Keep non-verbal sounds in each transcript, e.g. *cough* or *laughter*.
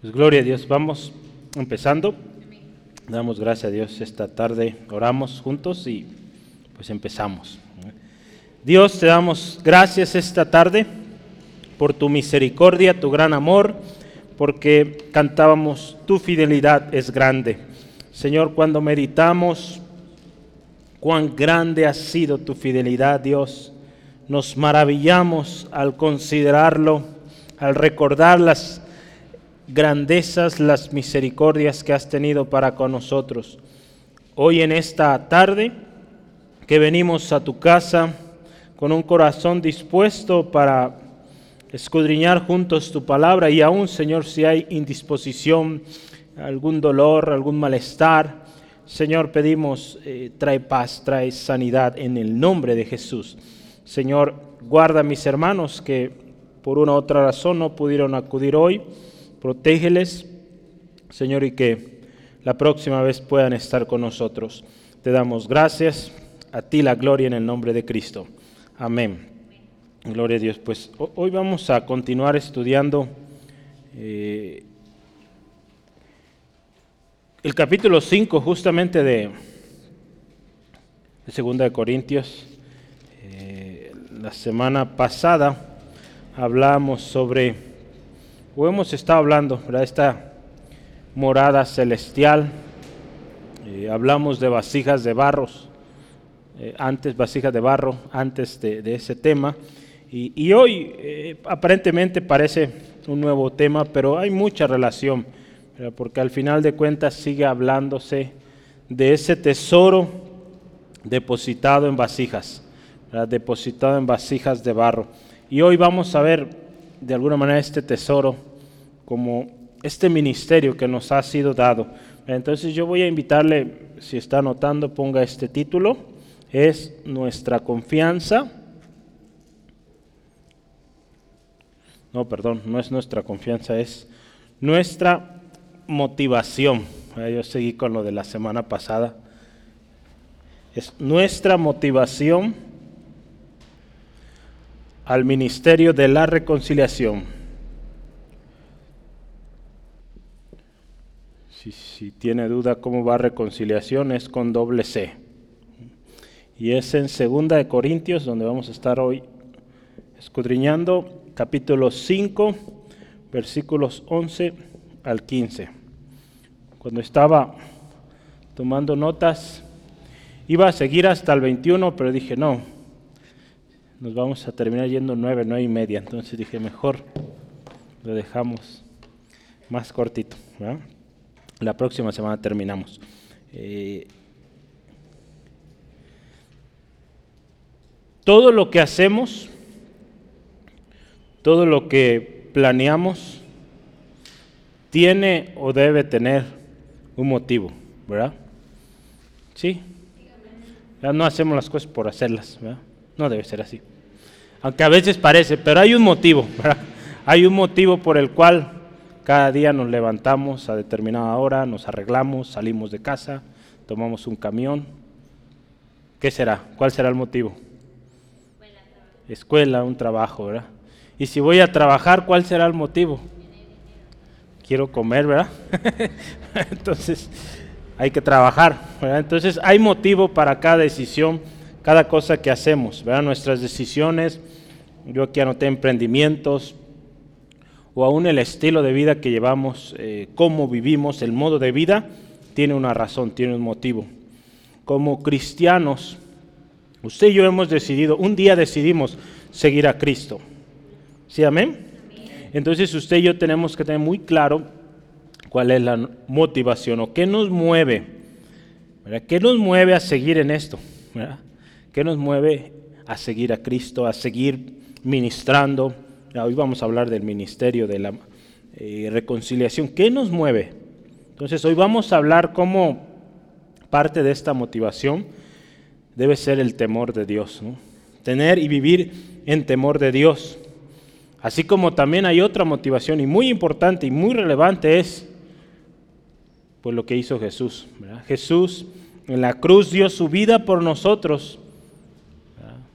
Pues gloria a Dios, vamos empezando. Damos gracias a Dios esta tarde, oramos juntos y pues empezamos. Dios, te damos gracias esta tarde por tu misericordia, tu gran amor, porque cantábamos, tu fidelidad es grande. Señor, cuando meditamos cuán grande ha sido tu fidelidad, Dios, nos maravillamos al considerarlo, al recordar las grandezas, las misericordias que has tenido para con nosotros. Hoy en esta tarde que venimos a tu casa con un corazón dispuesto para escudriñar juntos tu palabra y aún, Señor, si hay indisposición, algún dolor, algún malestar, Señor, pedimos, eh, trae paz, trae sanidad en el nombre de Jesús. Señor, guarda a mis hermanos que por una u otra razón no pudieron acudir hoy protégeles, Señor, y que la próxima vez puedan estar con nosotros. Te damos gracias, a ti la gloria en el nombre de Cristo. Amén. Gloria a Dios. Pues hoy vamos a continuar estudiando eh, el capítulo 5 justamente de, Segunda de Corintios. Eh, la semana pasada hablamos sobre o hemos estado hablando, de esta morada celestial, eh, hablamos de vasijas de barros, eh, antes vasijas de barro, antes de, ese tema, y, hoy eh, aparentemente parece un nuevo tema, pero hay mucha relación, porque al final de cuentas sigue hablándose de ese tesoro depositado en vasijas, depositado en vasijas de barro. Y hoy vamos a ver de alguna manera este tesoro como este ministerio que nos ha sido dado. Entonces yo voy a invitarle, si está anotando, ponga este título, es nuestra confianza. No, perdón, no es nuestra confianza, es nuestra motivación. Yo seguí con lo de la semana pasada. Es nuestra motivación al ministerio de la reconciliación. Si, tiene duda cómo va reconciliación, es con doble C. Y es en Segunda de Corintios, donde vamos a estar hoy escudriñando, capítulo 5, versículos 11 al 15. Cuando estaba tomando notas, iba a seguir hasta el 21, pero dije, no, nos vamos a terminar yendo nueve, nueve y media. Entonces dije, mejor lo dejamos más cortito. La próxima semana terminamos. Eh, todo lo que hacemos, todo lo que planeamos, tiene o debe tener un motivo, ¿verdad? Sí. Ya no hacemos las cosas por hacerlas, ¿verdad? No debe ser así. Aunque a veces parece, pero hay un motivo, *laughs* Hay un motivo por el cual cada día nos levantamos a determinada hora, nos arreglamos, salimos de casa, tomamos un camión. ¿Qué será? ¿Cuál será el motivo? Escuela, un trabajo, ¿verdad? Y si voy a trabajar, ¿cuál será el motivo? Quiero comer, ¿verdad? *laughs* Entonces, hay que trabajar. Entonces, hay motivo para cada decisión cada cosa que hacemos, ¿verdad? nuestras decisiones. Yo aquí anoté emprendimientos o aún el estilo de vida que llevamos, eh, cómo vivimos, el modo de vida, tiene una razón, tiene un motivo. Como cristianos, usted y yo hemos decidido, un día decidimos seguir a Cristo. ¿Sí, amén? Entonces usted y yo tenemos que tener muy claro cuál es la motivación o qué nos mueve. ¿verdad? ¿Qué nos mueve a seguir en esto? ¿verdad? ¿Qué nos mueve a seguir a Cristo, a seguir ministrando? Hoy vamos a hablar del ministerio de la eh, reconciliación. ¿Qué nos mueve? Entonces hoy vamos a hablar cómo parte de esta motivación debe ser el temor de Dios. Tener y vivir en temor de Dios. Así como también hay otra motivación y muy importante y muy relevante es pues lo que hizo Jesús. Jesús en la cruz dio su vida por nosotros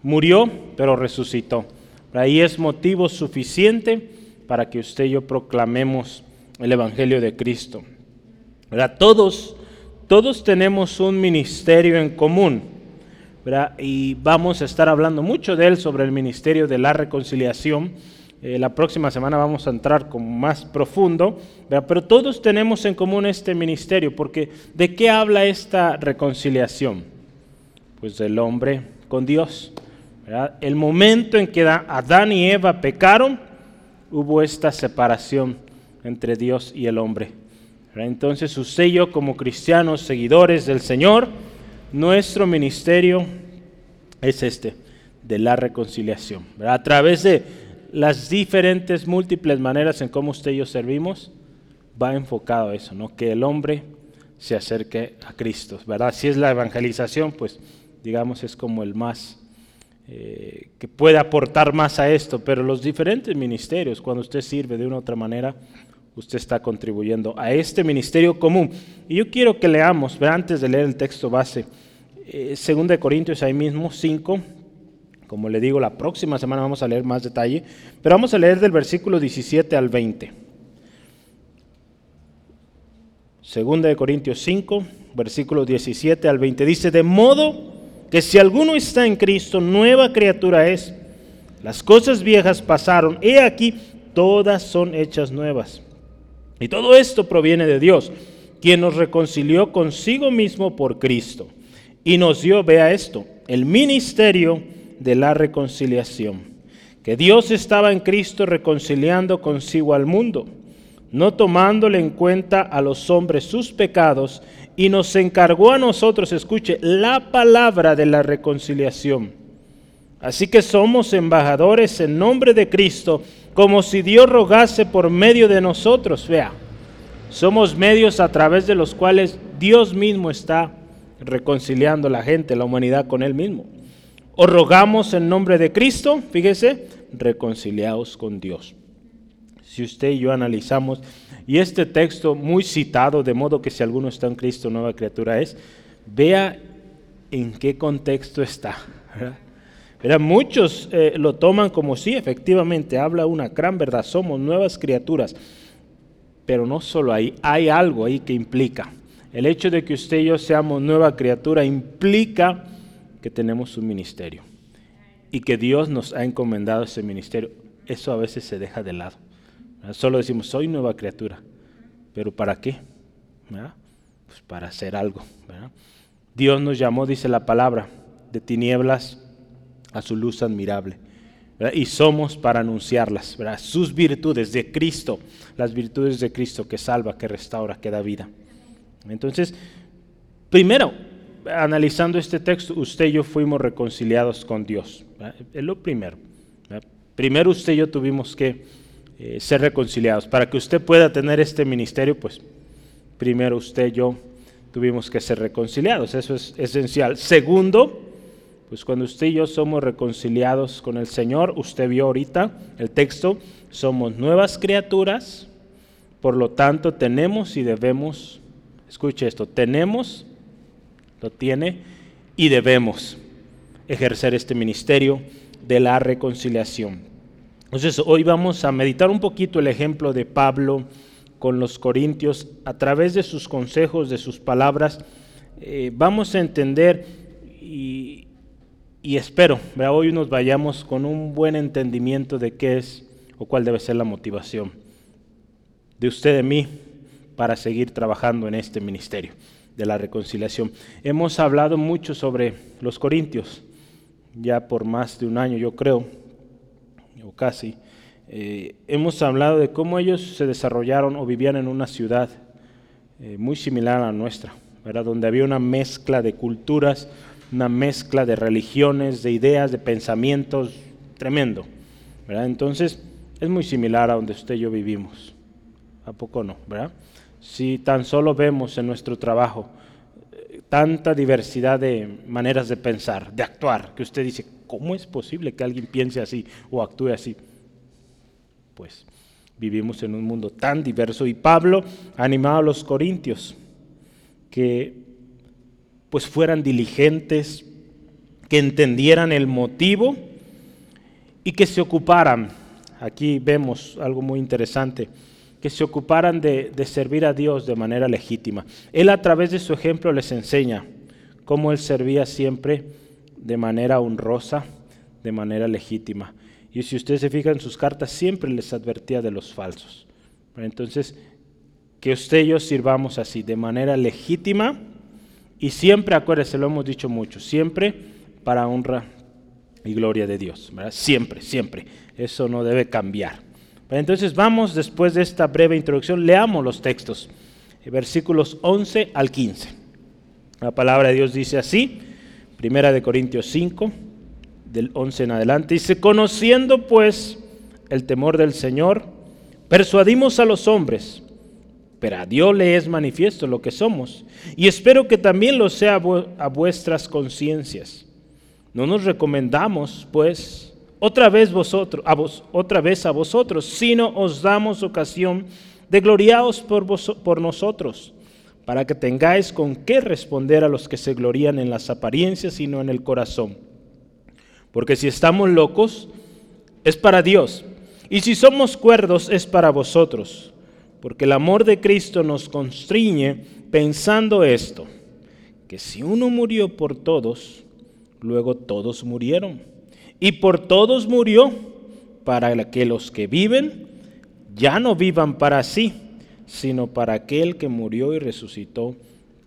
Murió, pero resucitó. Ahí es motivo suficiente para que usted y yo proclamemos el Evangelio de Cristo. Todos, todos tenemos un ministerio en común. Y vamos a estar hablando mucho de él sobre el ministerio de la reconciliación. Eh, la próxima semana vamos a entrar con más profundo, pero todos tenemos en común este ministerio, porque ¿de qué habla esta reconciliación? Pues del hombre con Dios. El momento en que Adán y Eva pecaron, hubo esta separación entre Dios y el hombre. Entonces y yo como cristianos, seguidores del Señor, nuestro ministerio es este, de la reconciliación. A través de las diferentes, múltiples maneras en cómo usted y yo servimos, va enfocado a eso, ¿no? que el hombre se acerque a Cristo. Si es la evangelización, pues digamos es como el más eh, que puede aportar más a esto, pero los diferentes ministerios, cuando usted sirve de una u otra manera, usted está contribuyendo a este ministerio común. Y yo quiero que leamos, antes de leer el texto base, eh, de Corintios ahí mismo, 5, como le digo, la próxima semana vamos a leer más detalle, pero vamos a leer del versículo 17 al 20. Segunda de Corintios 5, versículo 17 al 20. Dice, de modo que si alguno está en Cristo, nueva criatura es. Las cosas viejas pasaron, he aquí, todas son hechas nuevas. Y todo esto proviene de Dios, quien nos reconcilió consigo mismo por Cristo y nos dio, vea esto, el ministerio de la reconciliación, que Dios estaba en Cristo reconciliando consigo al mundo, no tomándole en cuenta a los hombres sus pecados, y nos encargó a nosotros, escuche, la palabra de la reconciliación. Así que somos embajadores en nombre de Cristo, como si Dios rogase por medio de nosotros. Vea, somos medios a través de los cuales Dios mismo está reconciliando a la gente, la humanidad con Él mismo. Os rogamos en nombre de Cristo, fíjese, reconciliaos con Dios. Si usted y yo analizamos, y este texto muy citado, de modo que si alguno está en Cristo, nueva criatura es, vea en qué contexto está. muchos eh, lo toman como sí, efectivamente, habla una gran verdad, somos nuevas criaturas. Pero no solo ahí, hay algo ahí que implica. El hecho de que usted y yo seamos nueva criatura implica que tenemos un ministerio y que Dios nos ha encomendado ese ministerio. Eso a veces se deja de lado. Solo decimos, soy nueva criatura. ¿Pero para qué? Pues para hacer algo. Dios nos llamó, dice la palabra, de tinieblas a su luz admirable. Y somos para anunciarlas, sus virtudes de Cristo, las virtudes de Cristo que salva, que restaura, que da vida. Entonces, primero, analizando este texto, usted y yo fuimos reconciliados con Dios. Es lo primero. Primero usted y yo tuvimos que eh, ser reconciliados. Para que usted pueda tener este ministerio, pues primero usted y yo tuvimos que ser reconciliados. Eso es esencial. Segundo, pues cuando usted y yo somos reconciliados con el Señor, usted vio ahorita el texto, somos nuevas criaturas, por lo tanto tenemos y debemos Escuche esto, tenemos, lo tiene y debemos ejercer este ministerio de la reconciliación. Entonces hoy vamos a meditar un poquito el ejemplo de Pablo con los corintios a través de sus consejos, de sus palabras. Eh, vamos a entender y, espero, hoy nos vayamos con un buen entendimiento de qué es o cuál debe ser la motivación de usted, de mí, para seguir trabajando en este ministerio de la reconciliación. Hemos hablado mucho sobre los corintios, ya por más de un año yo creo, casi. Eh, hemos hablado de cómo ellos se desarrollaron o vivían en una ciudad eh, muy similar a la nuestra, ¿verdad? donde había una mezcla de culturas, una mezcla de religiones, de ideas, de pensamientos, tremendo. ¿verdad? Entonces, es muy similar a donde usted y yo vivimos. ¿A poco no? ¿verdad? Si tan solo vemos en nuestro trabajo tanta diversidad de maneras de pensar, de actuar, que usted dice, ¿cómo es posible que alguien piense así o actúe así? Pues vivimos en un mundo tan diverso y Pablo animaba a los corintios que pues fueran diligentes, que entendieran el motivo y que se ocuparan. Aquí vemos algo muy interesante que se ocuparan de, de servir a Dios de manera legítima. Él a través de su ejemplo les enseña cómo él servía siempre de manera honrosa, de manera legítima. Y si usted se fija en sus cartas, siempre les advertía de los falsos. Entonces, que usted y yo sirvamos así, de manera legítima y siempre, acuérdese, lo hemos dicho mucho, siempre para honra y gloria de Dios. Siempre, siempre. Eso no debe cambiar. Entonces vamos, después de esta breve introducción, leamos los textos, versículos 11 al 15. La palabra de Dios dice así, Primera de Corintios 5, del 11 en adelante. Dice, conociendo pues el temor del Señor, persuadimos a los hombres, pero a Dios le es manifiesto lo que somos, y espero que también lo sea a vuestras conciencias. No nos recomendamos, pues, otra vez vosotros, a vos, otra vez a vosotros, sino os damos ocasión de gloriaos por, por nosotros, para que tengáis con qué responder a los que se glorían en las apariencias y no en el corazón. Porque si estamos locos, es para Dios. Y si somos cuerdos, es para vosotros. Porque el amor de Cristo nos constriñe pensando esto, que si uno murió por todos, luego todos murieron. Y por todos murió, para que los que viven ya no vivan para sí, sino para aquel que murió y resucitó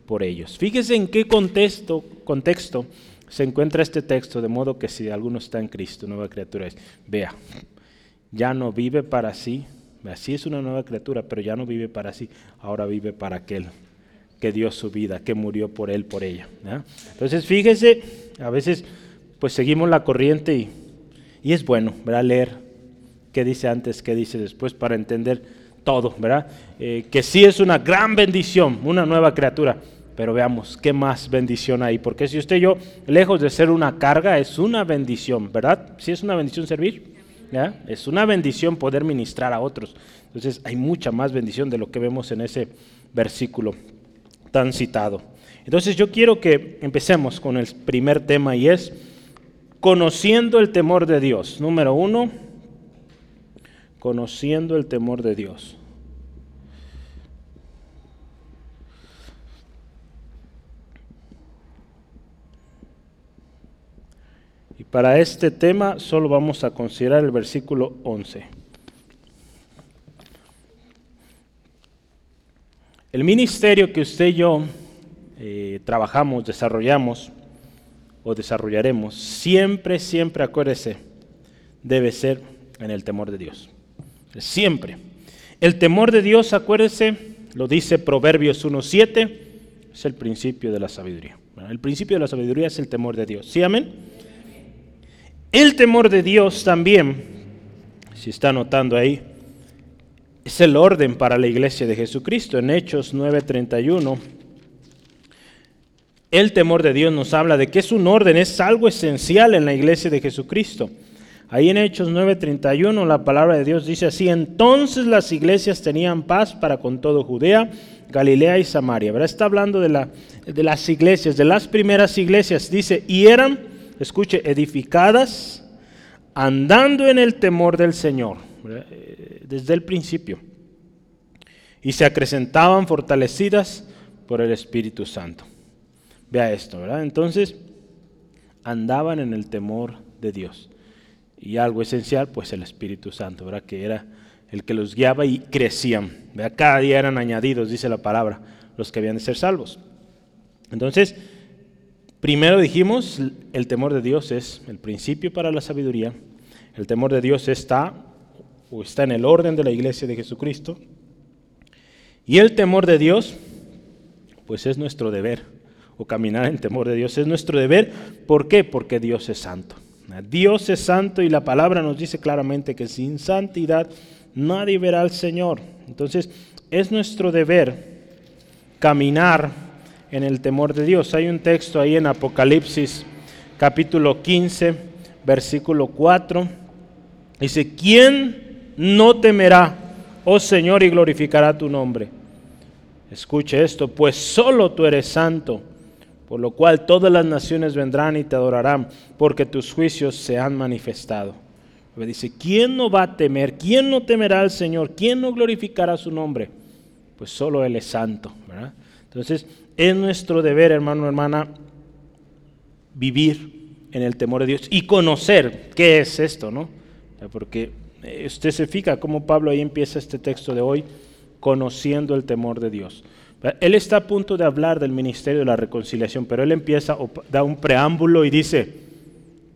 por ellos. Fíjese en qué contexto, contexto se encuentra este texto, de modo que si alguno está en Cristo, nueva criatura es. Vea, ya no vive para sí, así es una nueva criatura, pero ya no vive para sí, ahora vive para aquel que dio su vida, que murió por él, por ella. Entonces, fíjese, a veces pues seguimos la corriente y, y es bueno, ¿verdad? Leer qué dice antes, qué dice después, para entender todo, ¿verdad? Eh, que sí es una gran bendición, una nueva criatura pero veamos, ¿qué más bendición hay? Porque si usted y yo, lejos de ser una carga, es una bendición, ¿verdad? Si es una bendición servir, ¿ya? Es una bendición poder ministrar a otros. Entonces hay mucha más bendición de lo que vemos en ese versículo tan citado. Entonces yo quiero que empecemos con el primer tema y es conociendo el temor de Dios. Número uno, conociendo el temor de Dios. Para este tema solo vamos a considerar el versículo 11. El ministerio que usted y yo eh, trabajamos, desarrollamos o desarrollaremos, siempre, siempre, acuérdese, debe ser en el temor de Dios. Siempre. El temor de Dios, acuérdese, lo dice Proverbios 1.7, es el principio de la sabiduría. el principio de la sabiduría es el temor de Dios. ¿Sí, amén? El temor de Dios también, si está notando ahí, es el orden para la iglesia de Jesucristo. En Hechos 9:31, el temor de Dios nos habla de que es un orden, es algo esencial en la iglesia de Jesucristo. Ahí en Hechos 9:31 la palabra de Dios dice así, entonces las iglesias tenían paz para con todo Judea, Galilea y Samaria. ¿verdad? Está hablando de, la, de las iglesias, de las primeras iglesias. Dice, y eran escuche, edificadas, andando en el temor del Señor, eh, desde el principio. Y se acrecentaban fortalecidas por el Espíritu Santo. Vea esto, ¿verdad? Entonces, andaban en el temor de Dios. Y algo esencial, pues el Espíritu Santo, ¿verdad? Que era el que los guiaba y crecían. ¿verdad? Cada día eran añadidos, dice la palabra, los que habían de ser salvos. Entonces, Primero dijimos, el temor de Dios es el principio para la sabiduría. El temor de Dios está o está en el orden de la iglesia de Jesucristo. Y el temor de Dios, pues es nuestro deber, o caminar en temor de Dios es nuestro deber. ¿Por qué? Porque Dios es santo. Dios es santo y la palabra nos dice claramente que sin santidad nadie verá al Señor. Entonces es nuestro deber caminar en el temor de Dios. Hay un texto ahí en Apocalipsis capítulo 15, versículo 4. Dice, ¿quién no temerá, oh Señor, y glorificará tu nombre? Escuche esto, pues solo tú eres santo, por lo cual todas las naciones vendrán y te adorarán, porque tus juicios se han manifestado. Dice, ¿quién no va a temer? ¿Quién no temerá al Señor? ¿Quién no glorificará su nombre? Pues solo Él es santo. Entonces, es nuestro deber, hermano, hermana, vivir en el temor de Dios y conocer qué es esto, ¿no? Porque eh, usted se fija cómo Pablo ahí empieza este texto de hoy, conociendo el temor de Dios. Él está a punto de hablar del ministerio de la reconciliación, pero él empieza, da un preámbulo y dice,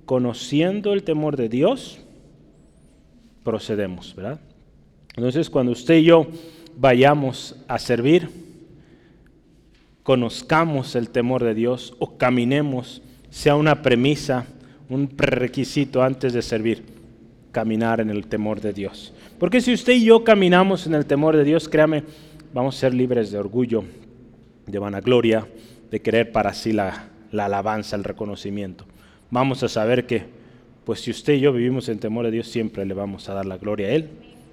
conociendo el temor de Dios, procedemos, ¿verdad? Entonces, cuando usted y yo vayamos a servir, conozcamos el temor de Dios o caminemos, sea una premisa, un prerequisito antes de servir, caminar en el temor de Dios. Porque si usted y yo caminamos en el temor de Dios, créame, vamos a ser libres de orgullo, de vanagloria, de querer para sí la, la alabanza, el reconocimiento. Vamos a saber que, pues si usted y yo vivimos en temor de Dios, siempre le vamos a dar la gloria a Él.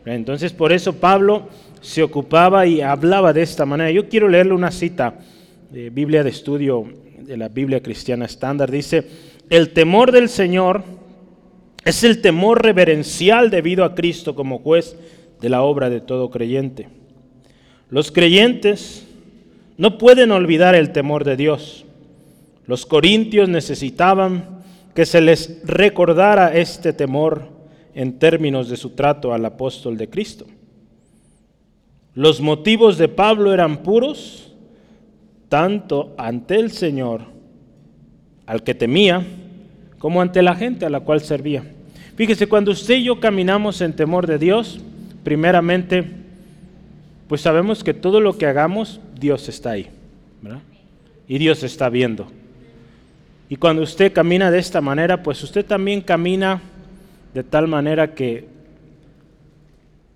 Entonces, por eso Pablo se ocupaba y hablaba de esta manera. Yo quiero leerle una cita de Biblia de estudio de la Biblia cristiana estándar. Dice, el temor del Señor es el temor reverencial debido a Cristo como juez de la obra de todo creyente. Los creyentes no pueden olvidar el temor de Dios. Los corintios necesitaban que se les recordara este temor en términos de su trato al apóstol de Cristo. Los motivos de Pablo eran puros, tanto ante el Señor, al que temía, como ante la gente a la cual servía. Fíjese, cuando usted y yo caminamos en temor de Dios, primeramente pues sabemos que todo lo que hagamos, Dios está ahí. ¿verdad? Y Dios está viendo. Y cuando usted camina de esta manera, pues usted también camina de tal manera que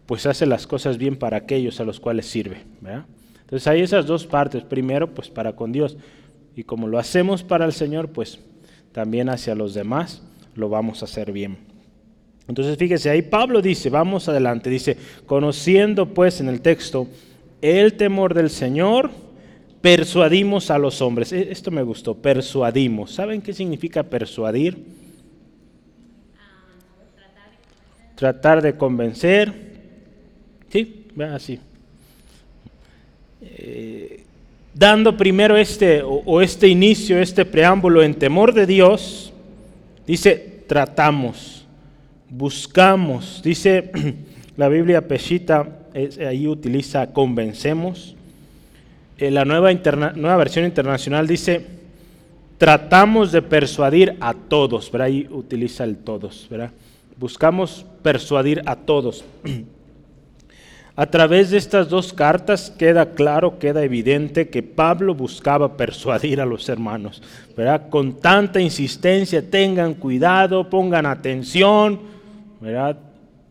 pues hace las cosas bien para aquellos a los cuales sirve. ¿verdad? Entonces hay esas dos partes. Primero, pues para con Dios. Y como lo hacemos para el Señor, pues también hacia los demás lo vamos a hacer bien. Entonces fíjese, ahí Pablo dice, vamos adelante, dice, conociendo pues en el texto el temor del Señor, persuadimos a los hombres. E, esto me gustó, persuadimos. ¿Saben qué significa persuadir? Tratar de convencer. ¿Sí? Así. Eh, dando primero este o este inicio, este preámbulo en temor de Dios, dice, tratamos buscamos, dice *clears throat* la Biblia Peshita, ahí utiliza convencemos. Eh, la nueva, versión internacional dice, tratamos de persuadir a todos, ¿verdad? ahí utiliza el todos, ¿verdad? buscamos persuadir a todos. *clears throat* A través de estas dos cartas queda claro, queda evidente que Pablo buscaba persuadir a los hermanos, ¿verdad? Con tanta insistencia, tengan cuidado, pongan atención,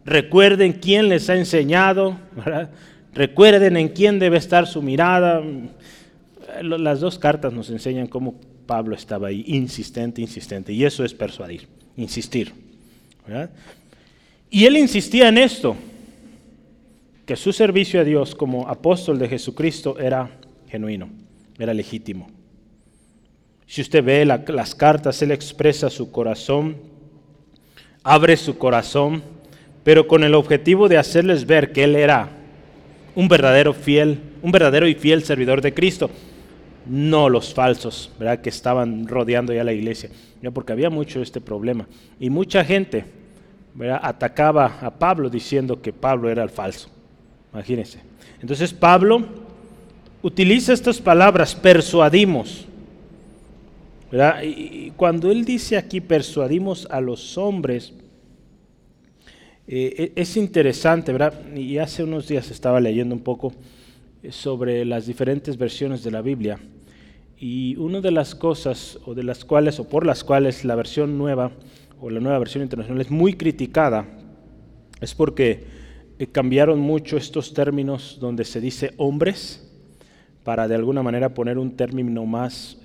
Recuerden quién les ha enseñado, recuerden en quién debe estar su mirada. Las dos cartas nos enseñan cómo Pablo estaba ahí, insistente, insistente, y eso es persuadir, insistir. Y él insistía en esto, que su servicio a Dios como apóstol de Jesucristo era genuino, era legítimo. Si usted ve las cartas, él expresa su corazón abre su corazón, pero con el objetivo de hacerles ver que Él era un verdadero fiel, un verdadero y fiel servidor de Cristo, no los falsos, ¿verdad? Que estaban rodeando ya la iglesia, ¿ya? porque había mucho este problema. Y mucha gente atacaba a Pablo diciendo que Pablo era el falso. Imagínense. Entonces Pablo utiliza estas palabras, persuadimos. Y cuando él dice aquí, persuadimos a los hombres, eh, e, es interesante, ¿verdad? Y hace unos días estaba leyendo un poco eh, sobre las diferentes versiones de la Biblia. Y una de las cosas, o de las cuales, o por las cuales la versión nueva, o la nueva versión internacional es muy criticada, es porque eh, cambiaron mucho estos términos donde se dice hombres, para de alguna manera poner un término más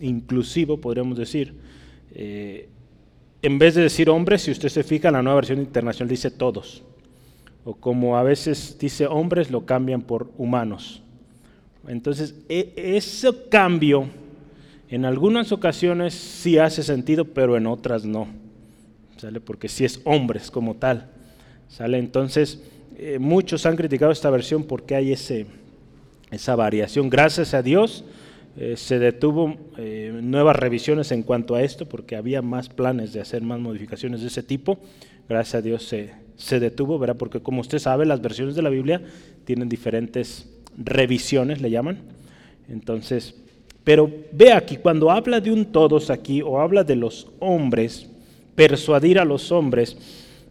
inclusivo, podríamos decir. Eh, en vez de decir hombres, si usted se fija, en la nueva versión internacional dice todos. O como a veces dice hombres, lo cambian por humanos. Entonces, e, ese cambio en algunas ocasiones sí hace sentido, pero en otras no. ¿sale? Porque si es hombres como tal, ¿sale? Entonces, eh, muchos han criticado esta versión porque hay ese, esa variación. Gracias a Dios eh, se detuvo eh, nuevas revisiones en cuanto a esto porque había más planes de hacer más modificaciones de ese tipo. Gracias a Dios se, se detuvo, ¿verdad? Porque como usted sabe, las versiones de la Biblia tienen diferentes revisiones, le llaman. Entonces, pero ve aquí, cuando habla de un todos aquí o habla de los hombres, persuadir a los hombres,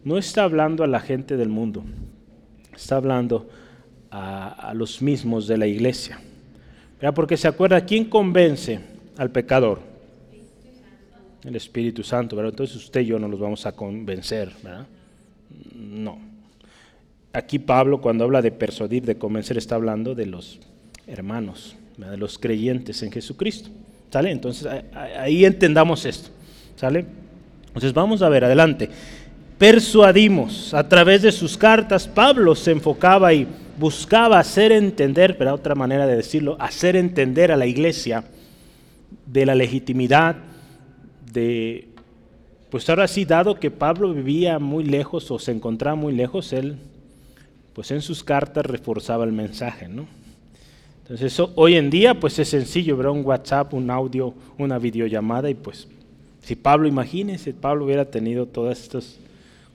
no está hablando a la gente del mundo, está hablando a, los mismos de la iglesia. Porque se acuerda, ¿quién convence al pecador? El Espíritu Santo, ¿verdad? Entonces usted y yo no los vamos a convencer, ¿verdad? No. Aquí Pablo cuando habla de persuadir, de convencer, está hablando de los hermanos, de los creyentes en Jesucristo. ¿Sale? Entonces ahí entendamos esto. ¿Sale? Entonces vamos a ver, adelante. Persuadimos a través de sus cartas, Pablo se enfocaba y buscaba hacer entender, pero otra manera de decirlo, hacer entender a la iglesia de la legitimidad de, pues ahora sí, dado que Pablo vivía muy lejos o se encontraba muy lejos, él, pues en sus cartas reforzaba el mensaje, ¿no? Entonces eso hoy en día pues es sencillo, ver un WhatsApp, un audio, una videollamada y pues si Pablo, imagínense, Pablo hubiera tenido todos estos,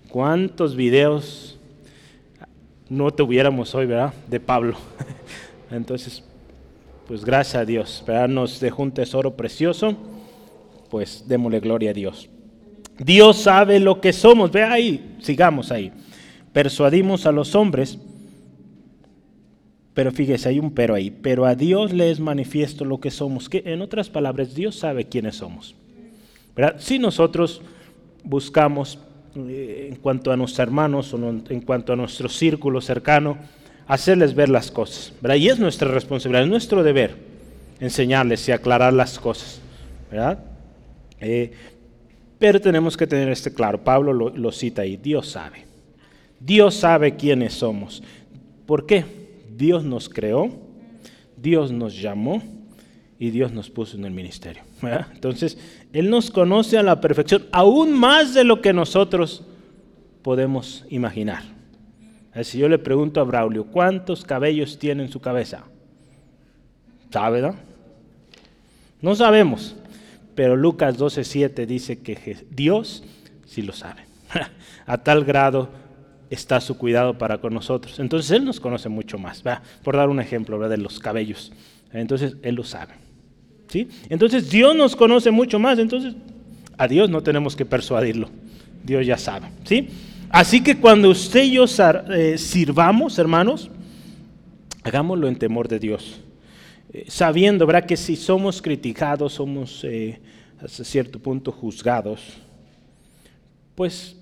cuántos videos no tuviéramos hoy, ¿verdad? De Pablo. *laughs* Entonces, pues gracias a Dios, ¿verdad? Nos dejó un tesoro precioso, pues démosle gloria a Dios. Dios sabe lo que somos, ve ahí, sigamos ahí. Persuadimos a los hombres pero fíjese, hay un pero ahí. Pero a Dios le es manifiesto lo que somos. Que en otras palabras, Dios sabe quiénes somos. Si nosotros buscamos, eh, en cuanto a nuestros hermanos o en cuanto a nuestro círculo cercano, hacerles ver las cosas. ¿verdad? Y es nuestra responsabilidad, es nuestro deber enseñarles y aclarar las cosas. ¿verdad? Eh, pero tenemos que tener este claro. Pablo lo, cita ahí. Dios sabe. Dios sabe quiénes somos. ¿Por qué? Dios nos creó, Dios nos llamó y Dios nos puso en el ministerio. Entonces, Él nos conoce a la perfección, aún más de lo que nosotros podemos imaginar. Si yo le pregunto a Braulio, ¿cuántos cabellos tiene en su cabeza? ¿Sabe, no? No sabemos, pero Lucas 12:7 dice que Dios sí lo sabe. *laughs* a tal grado está su cuidado para con nosotros. Entonces Él nos conoce mucho más, por dar un ejemplo de los cabellos. Entonces Él lo sabe. Entonces Dios nos conoce mucho más, entonces a Dios no tenemos que persuadirlo. Dios ya sabe. ¿sí? Así que cuando usted y yo eh, sirvamos, hermanos, hagámoslo en temor de Dios. Eh, sabiendo, ¿verdad? Que si somos criticados, somos eh, hasta cierto punto juzgados, pues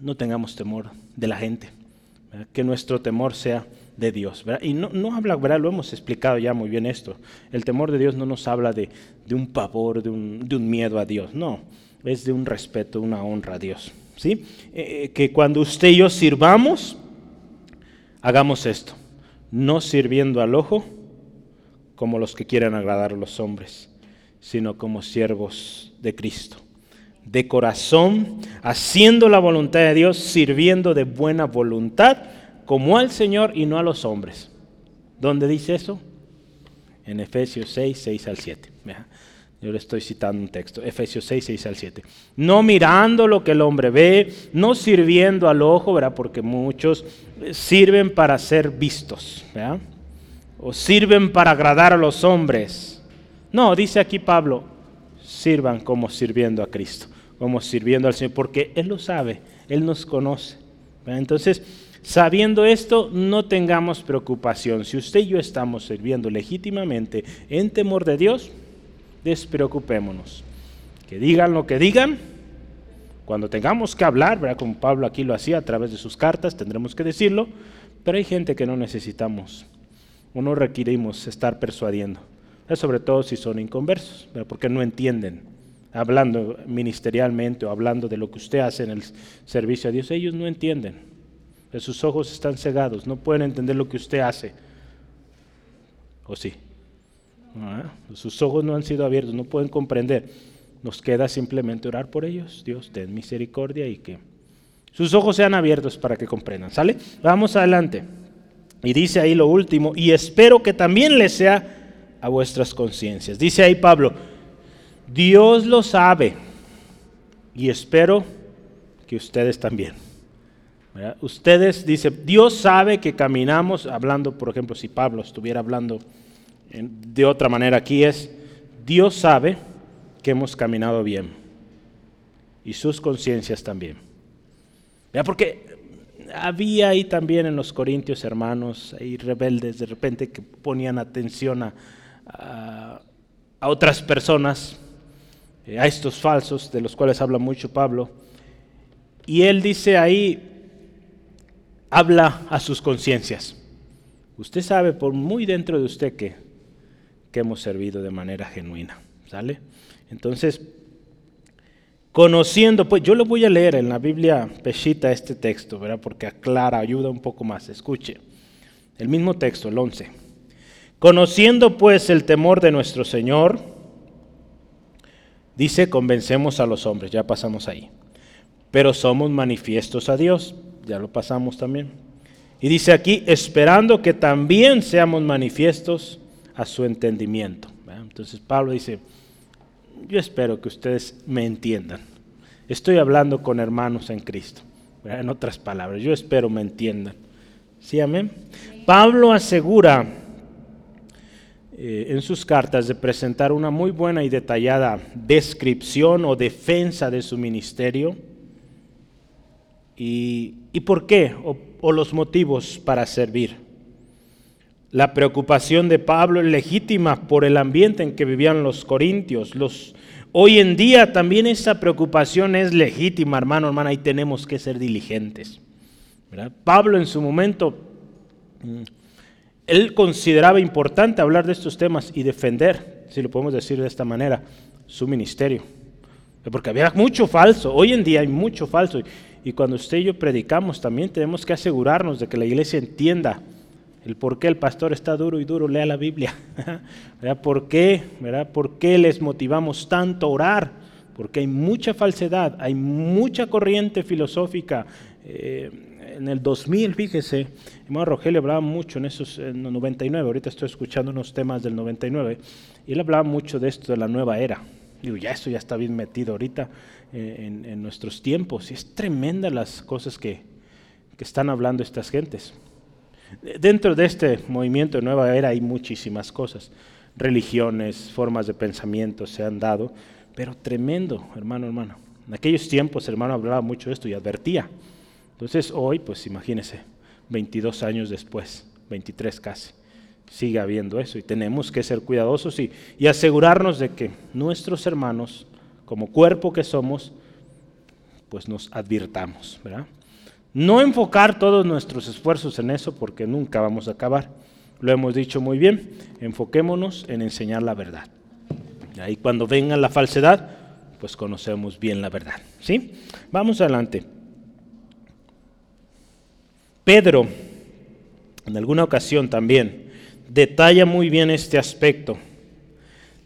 no tengamos temor de la gente, que nuestro temor sea de Dios. Y no, no, habla, ¿verdad? lo hemos explicado ya muy bien esto, el temor de Dios no nos habla de, un pavor, de un, de un, miedo a Dios, no, es de un respeto, una honra a Dios. ¿sí? Eh, eh, que cuando usted y yo sirvamos, hagamos esto, no sirviendo al ojo como los que quieren agradar a los hombres, sino como siervos de Cristo de corazón, haciendo la voluntad de Dios, sirviendo de buena voluntad, como al Señor y no a los hombres. ¿Dónde dice eso? En Efesios 6, 6 al 7. Yo le estoy citando un texto, Efesios 6, 6 al 7. No mirando lo que el hombre ve, no sirviendo al ojo, ¿verdad? porque muchos sirven para ser vistos, ¿verdad? o sirven para agradar a los hombres. No, dice aquí Pablo, sirvan como sirviendo a Cristo como sirviendo al Señor, porque Él lo sabe, Él nos conoce. Entonces, sabiendo esto, no tengamos preocupación. Si usted y yo estamos sirviendo legítimamente en temor de Dios, despreocupémonos. Que digan lo que digan, cuando tengamos que hablar, ¿verdad? como Pablo aquí lo hacía a través de sus cartas, tendremos que decirlo, pero hay gente que no necesitamos o no requerimos estar persuadiendo, sobre todo si son inconversos, porque no entienden hablando ministerialmente o hablando de lo que usted hace en el servicio a Dios, ellos no entienden. Sus ojos están cegados, no pueden entender lo que usted hace. ¿O sí? Sus ojos no han sido abiertos, no pueden comprender. nos queda simplemente orar por ellos. Dios, ten misericordia y que sus ojos sean abiertos para que comprendan. ¿Sale? Vamos adelante. Y dice ahí lo último, y espero que también le sea a vuestras conciencias. Dice ahí Pablo, Dios lo sabe y espero que ustedes también. Ustedes, dice, Dios sabe que caminamos, hablando, por ejemplo, si Pablo estuviera hablando de otra manera aquí, es, Dios sabe que hemos caminado bien y sus conciencias también. Porque había ahí también en los corintios hermanos, ahí rebeldes de repente que ponían atención a, a, otras personas, eh, a estos falsos de los cuales habla mucho Pablo. Y él dice ahí, habla a sus conciencias. Usted sabe por muy dentro de usted que, que hemos servido de manera genuina. ¿Sale? Entonces, conociendo, pues yo lo voy a leer en la Biblia Peshita este texto, ¿verdad? Porque aclara, ayuda un poco más. Escuche, el mismo texto, el 11. Conociendo pues el temor de nuestro Señor, dice, convencemos a los hombres, ya pasamos ahí. Pero somos manifiestos a Dios, ya lo pasamos también. Y dice aquí, esperando que también seamos manifiestos a su entendimiento. Entonces Pablo dice, yo espero que ustedes me entiendan. Estoy hablando con hermanos en Cristo. En otras palabras, yo espero me entiendan. ¿Sí, amén? Pablo asegura eh, en sus cartas de presentar una muy buena y detallada descripción o defensa de su ministerio. ¿Y, por qué? o los motivos para servir. La preocupación de Pablo es legítima por el ambiente en que vivían los corintios. Los, hoy en día también esa preocupación es legítima, hermano, hermana, y tenemos que ser diligentes. Pablo en su momento, mm, él consideraba importante hablar de estos temas y defender, si lo podemos decir de esta manera, su ministerio. Porque había mucho falso, hoy en día hay mucho falso. Y cuando usted y yo predicamos también tenemos que asegurarnos de que la iglesia entienda el por qué el pastor está duro y duro, lea la Biblia. *laughs* ¿Por qué? ¿Por qué les motivamos tanto a orar? Porque hay mucha falsedad, hay mucha corriente filosófica. Eh, en el 2000, fíjese, hermano Rogelio hablaba mucho en esos en 99, ahorita estoy escuchando unos temas del 99, y él hablaba mucho de esto de la nueva era. Digo, ya esto ya está bien metido ahorita eh, en, nuestros tiempos, y es tremenda las cosas que, que están hablando estas gentes. Dentro de este movimiento de nueva era hay muchísimas cosas. Religiones, formas de pensamiento se han dado, pero tremendo, hermano, hermano. En aquellos tiempos, hermano, hablaba mucho de esto y advertía. Entonces, hoy, pues imagínese, 22 años después, 23 casi, sigue habiendo eso y tenemos que ser cuidadosos y, y asegurarnos de que nuestros hermanos, como cuerpo que somos, pues nos advirtamos, ¿verdad? No enfocar todos nuestros esfuerzos en eso porque nunca vamos a acabar. Lo hemos dicho muy bien, enfoquémonos en enseñar la verdad. Y ahí cuando venga la falsedad, pues conocemos bien la verdad. ¿Sí? Vamos adelante. Pedro, en alguna ocasión también, detalla muy bien este aspecto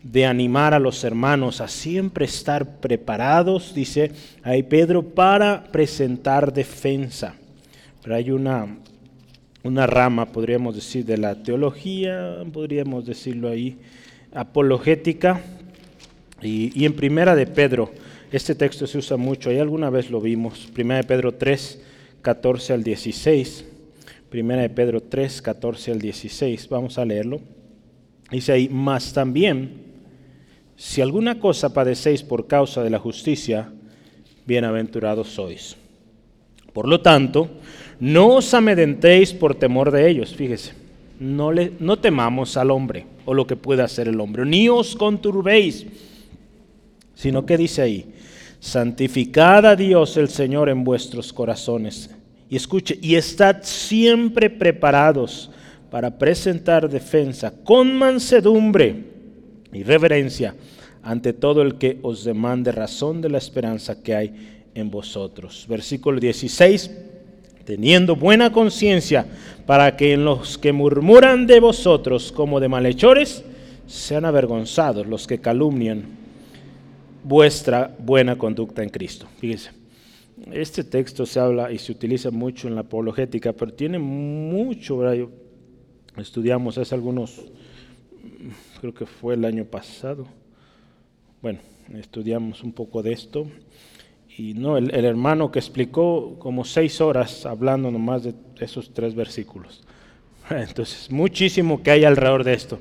de animar a los hermanos a siempre estar preparados, dice ahí Pedro, para presentar defensa. Pero hay una, una rama, podríamos decir, de la teología, podríamos decirlo ahí, apologética, y, en primera de Pedro, este texto se usa mucho, ahí alguna vez lo vimos, primera de Pedro 3, 14 al 16, primera de Pedro 3, 14 al 16, vamos a leerlo. Dice ahí, más también si alguna cosa padecéis por causa de la justicia, bienaventurados sois. Por lo tanto, no os amedrentéis por temor de ellos, fíjese, no, le, no temamos al hombre o lo que pueda hacer el hombre, ni os conturbéis, sino que dice ahí, santificad a Dios el Señor en vuestros corazones. Y escuche, y estad siempre preparados para presentar defensa con mansedumbre y reverencia ante todo el que os demande razón de la esperanza que hay en vosotros. Versículo 16, teniendo buena conciencia para que en los que murmuran de vosotros como de malhechores, sean avergonzados los que calumnian vuestra buena conducta en Cristo. Fíjense, este texto se habla y se utiliza mucho en la apologética, pero tiene mucho, estudiamos hace algunos, creo que fue el año pasado, bueno, estudiamos un poco de esto, y no, el hermano que explicó como seis horas hablando nomás de esos tres versículos. *laughs* Entonces, muchísimo que hay alrededor de esto.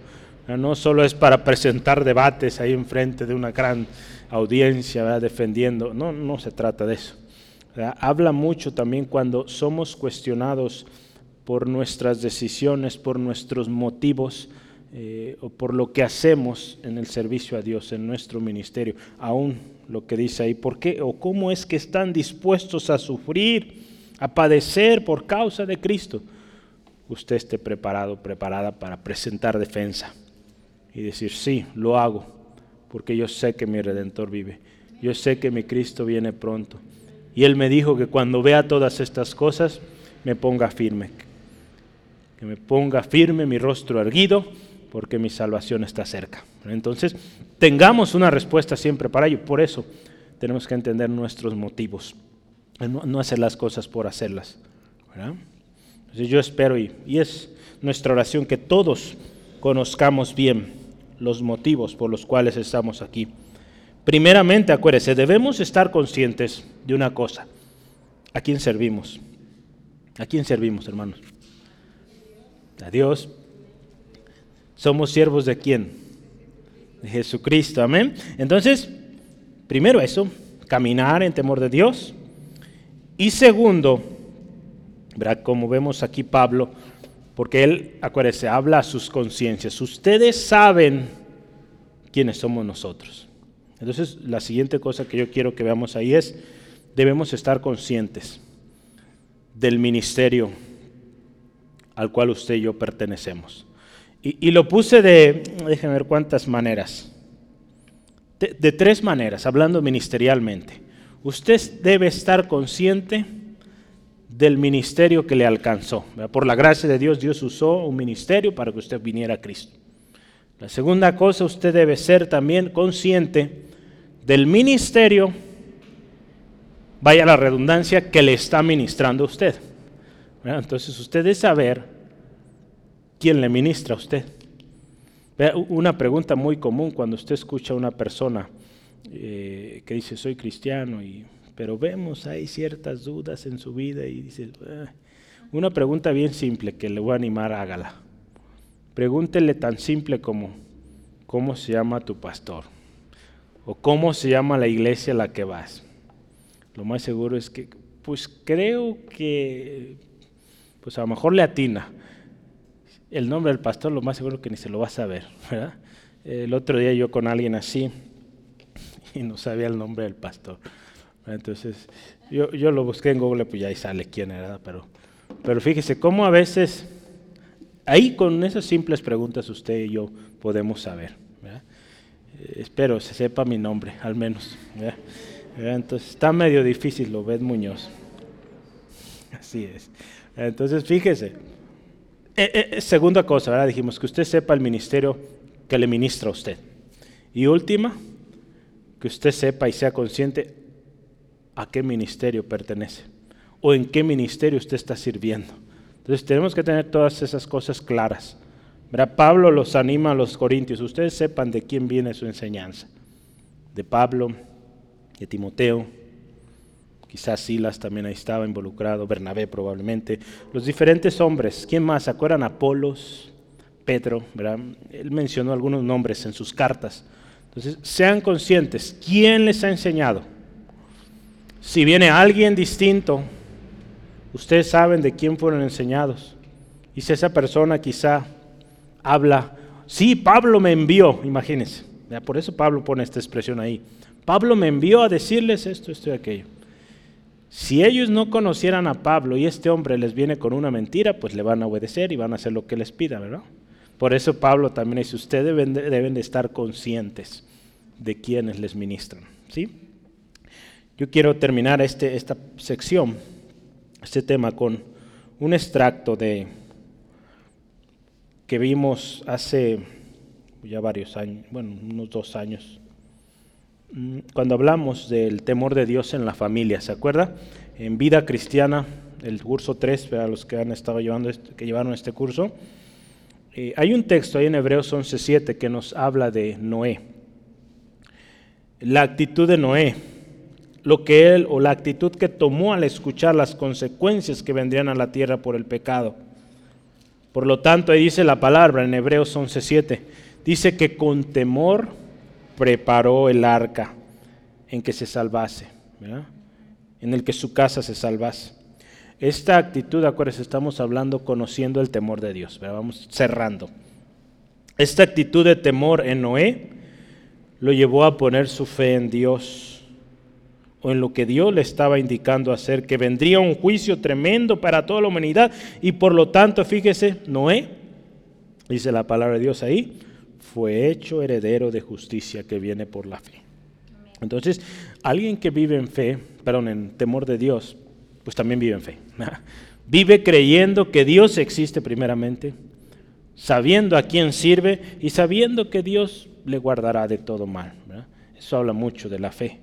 No solo es para presentar debates ahí enfrente de una gran audiencia defendiendo, no, no se trata de eso. Habla mucho también cuando somos cuestionados por nuestras decisiones, por nuestros motivos eh, o por lo que hacemos en el servicio a Dios, en nuestro ministerio. Aún lo que dice ahí, ¿por qué o cómo es que están dispuestos a sufrir, a padecer por causa de Cristo? Usted esté preparado, preparada para presentar defensa y decir, sí, lo hago, porque yo sé que mi Redentor vive, yo sé que mi Cristo viene pronto. Y Él me dijo que cuando vea todas estas cosas, me ponga firme, que me ponga firme mi rostro erguido, porque mi salvación está cerca. Entonces, tengamos una respuesta siempre para ello. Por eso tenemos que entender nuestros motivos, no, hacer las cosas por hacerlas. Entonces, yo espero, y, y es nuestra oración, que todos conozcamos bien los motivos por los cuales estamos aquí. Primeramente, acuérdese, debemos estar conscientes de una cosa. ¿A quién servimos? ¿A quién servimos, hermanos? A Dios. ¿Somos siervos de quién? De Jesucristo, amén. Entonces, primero eso, caminar en temor de Dios. Y segundo, como vemos aquí Pablo, porque él, acuérdese, habla a sus conciencias. Ustedes saben quiénes somos nosotros. Entonces, la siguiente cosa que yo quiero que veamos ahí es, debemos estar conscientes del ministerio al cual usted y yo pertenecemos. Y, lo puse de, déjenme ver cuántas maneras. De, de tres maneras, hablando ministerialmente. Usted debe estar consciente del ministerio que le alcanzó. Por la gracia de Dios, Dios usó un ministerio para que usted viniera a Cristo. La segunda cosa, usted debe ser también consciente del ministerio, vaya la redundancia, que le está ministrando a usted. Entonces usted debe saber quién le ministra a usted. Una pregunta muy común cuando usted escucha a una persona eh, que dice soy cristiano y pero vemos hay ciertas dudas en su vida y dice, ah". una pregunta bien simple que le voy a animar, hágala. Pregúntele tan simple como, ¿cómo se llama tu pastor? ¿O cómo se llama la iglesia a la que vas? Lo más seguro es que, pues creo que, pues a lo mejor le atina. El nombre del pastor lo más seguro que ni se lo va a saber, ¿verdad? El otro día yo con alguien así y no sabía el nombre del pastor. Entonces, yo, yo, lo busqué en Google, pues ya ahí sale quién era, pero, pero fíjese cómo a veces, ahí con esas simples preguntas usted y yo podemos saber. Eh, espero se sepa mi nombre, al menos. Entonces, está medio difícil, lo ves Muñoz. *laughs* Así es. Entonces, fíjese. Eh, eh, segunda cosa, ¿verdad? dijimos que usted sepa el ministerio que le ministra a usted. Y última, que usted sepa y sea consciente a qué ministerio pertenece o en qué ministerio usted está sirviendo. Entonces tenemos que tener todas esas cosas claras. Pablo los anima a los corintios, ustedes sepan de quién viene su enseñanza. De Pablo, de Timoteo, quizás Silas también ahí estaba involucrado, Bernabé probablemente, los diferentes hombres, ¿quién más? ¿Se acuerdan? Apolos, Pedro, ¿verdad? Él mencionó algunos nombres en sus cartas. Entonces, sean conscientes, ¿quién les ha enseñado? Si viene alguien distinto, ustedes saben de quién fueron enseñados. Y si esa persona quizá habla, sí, Pablo me envió, imagínense. Por eso Pablo pone esta expresión ahí. Pablo me envió a decirles esto, esto y aquello. Si ellos no conocieran a Pablo y este hombre les viene con una mentira, pues le van a obedecer y van a hacer lo que les pida, ¿verdad? Por eso Pablo también dice, ustedes deben de, deben de estar conscientes de quienes les ministran, ¿sí? Yo quiero terminar este, esta sección, este tema, con un extracto de que vimos hace ya varios años, bueno, unos dos años, mm, cuando hablamos del temor de Dios en la familia, ¿se acuerda? En vida cristiana, el curso 3, para los que han estado llevando este, que llevaron este curso, eh, hay un texto ahí en Hebreos 11:7 que nos habla de Noé. La actitud de Noé, lo que él o la actitud que tomó al escuchar las consecuencias que vendrían a la tierra por el pecado. Por lo tanto, ahí dice la palabra en Hebreos 11:7, dice que con temor preparó el arca en que se salvase, en el que su casa se salvase. Esta actitud, acuérdense, estamos hablando conociendo el temor de Dios, vamos cerrando. Esta actitud de temor en Noé lo llevó a poner su fe en Dios o en lo que Dios le estaba indicando hacer, que vendría un juicio tremendo para toda la humanidad y por lo tanto, fíjese, Noé, dice la palabra de Dios ahí, fue hecho heredero de justicia que viene por la fe. Entonces, alguien que vive en fe, perdón, en temor de Dios, pues también vive en fe. *laughs* Vive creyendo que Dios existe primeramente, sabiendo a quién sirve y sabiendo que Dios le guardará de todo mal. Eso habla mucho de la fe.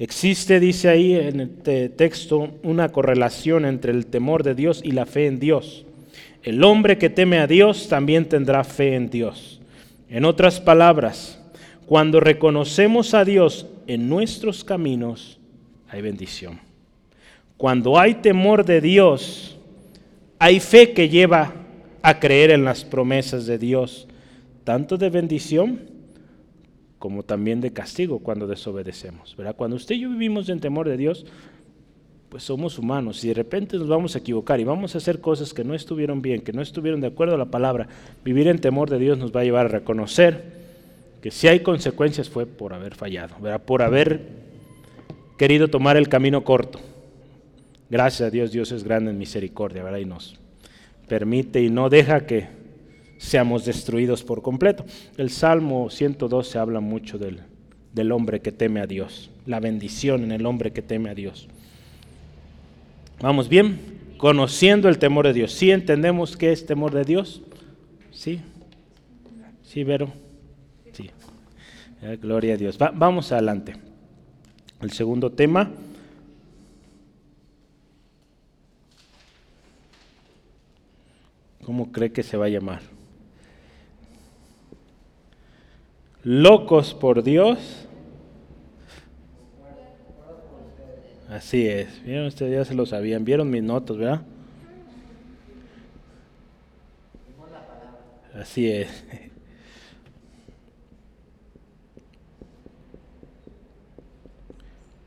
Existe, dice ahí en este texto, una correlación entre el temor de Dios y la fe en Dios. El hombre que teme a Dios también tendrá fe en Dios. En otras palabras, cuando reconocemos a Dios en nuestros caminos, hay bendición. Cuando hay temor de Dios, hay fe que lleva a creer en las promesas de Dios, tanto de bendición como también de castigo cuando desobedecemos. ¿verdad? Cuando usted y yo vivimos en temor de Dios, pues somos humanos y de repente nos vamos a equivocar y vamos a hacer cosas que no estuvieron bien, que no estuvieron de acuerdo a la palabra. Vivir en temor de Dios nos va a llevar a reconocer que si hay consecuencias fue por haber fallado, ¿verdad? por haber querido tomar el camino corto. Gracias a Dios, Dios es grande en misericordia, ¿verdad? Y nos permite y no deja que seamos destruidos por completo. El Salmo 112 habla mucho del, del hombre que teme a Dios, la bendición en el hombre que teme a Dios. Vamos bien, conociendo el temor de Dios. ¿Sí entendemos qué es temor de Dios? Sí. Sí, Vero. Sí. Eh, gloria a Dios. vamos adelante. El segundo tema ¿Cómo cree que se va a llamar? Locos por Dios. Así es. Vieron ustedes ya se lo sabían. Vieron mis notas, ¿verdad? Así es.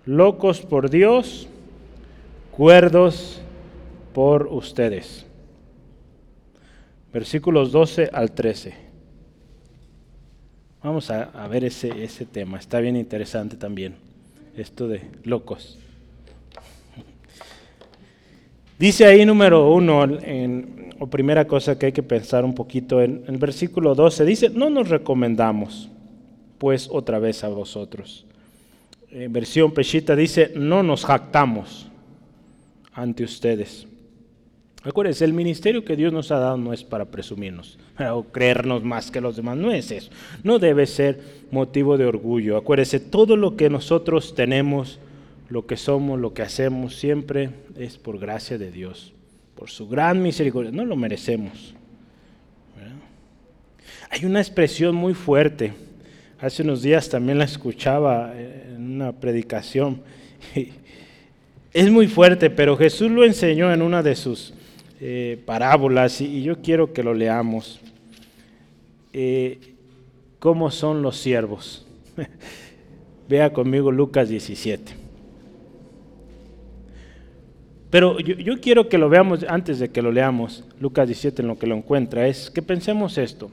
Locos por Dios, cuerdos por ustedes versículos 12 al 13. Vamos a, ver ese, ese tema, está bien interesante también, esto de locos. Dice ahí número uno, en, o primera cosa que hay que pensar un poquito, en, el versículo 12 dice, no nos recomendamos, pues otra vez a vosotros. En versión Peshita dice, no nos jactamos ante ustedes. Acuérdense, el ministerio que Dios nos ha dado no es para presumirnos o creernos más que los demás, no es eso. No debe ser motivo de orgullo. Acuérdense, todo lo que nosotros tenemos, lo que somos, lo que hacemos, siempre es por gracia de Dios, por su gran misericordia. No lo merecemos. Hay una expresión muy fuerte. Hace unos días también la escuchaba en una predicación. *laughs* Es muy fuerte, pero Jesús lo enseñó en una de sus eh, parábolas y, yo quiero que lo leamos. Eh, ¿Cómo son los siervos? *laughs* Vea conmigo Lucas 17. Pero yo, yo, quiero que lo veamos antes de que lo leamos, Lucas 17 en lo que lo encuentra, es que pensemos esto.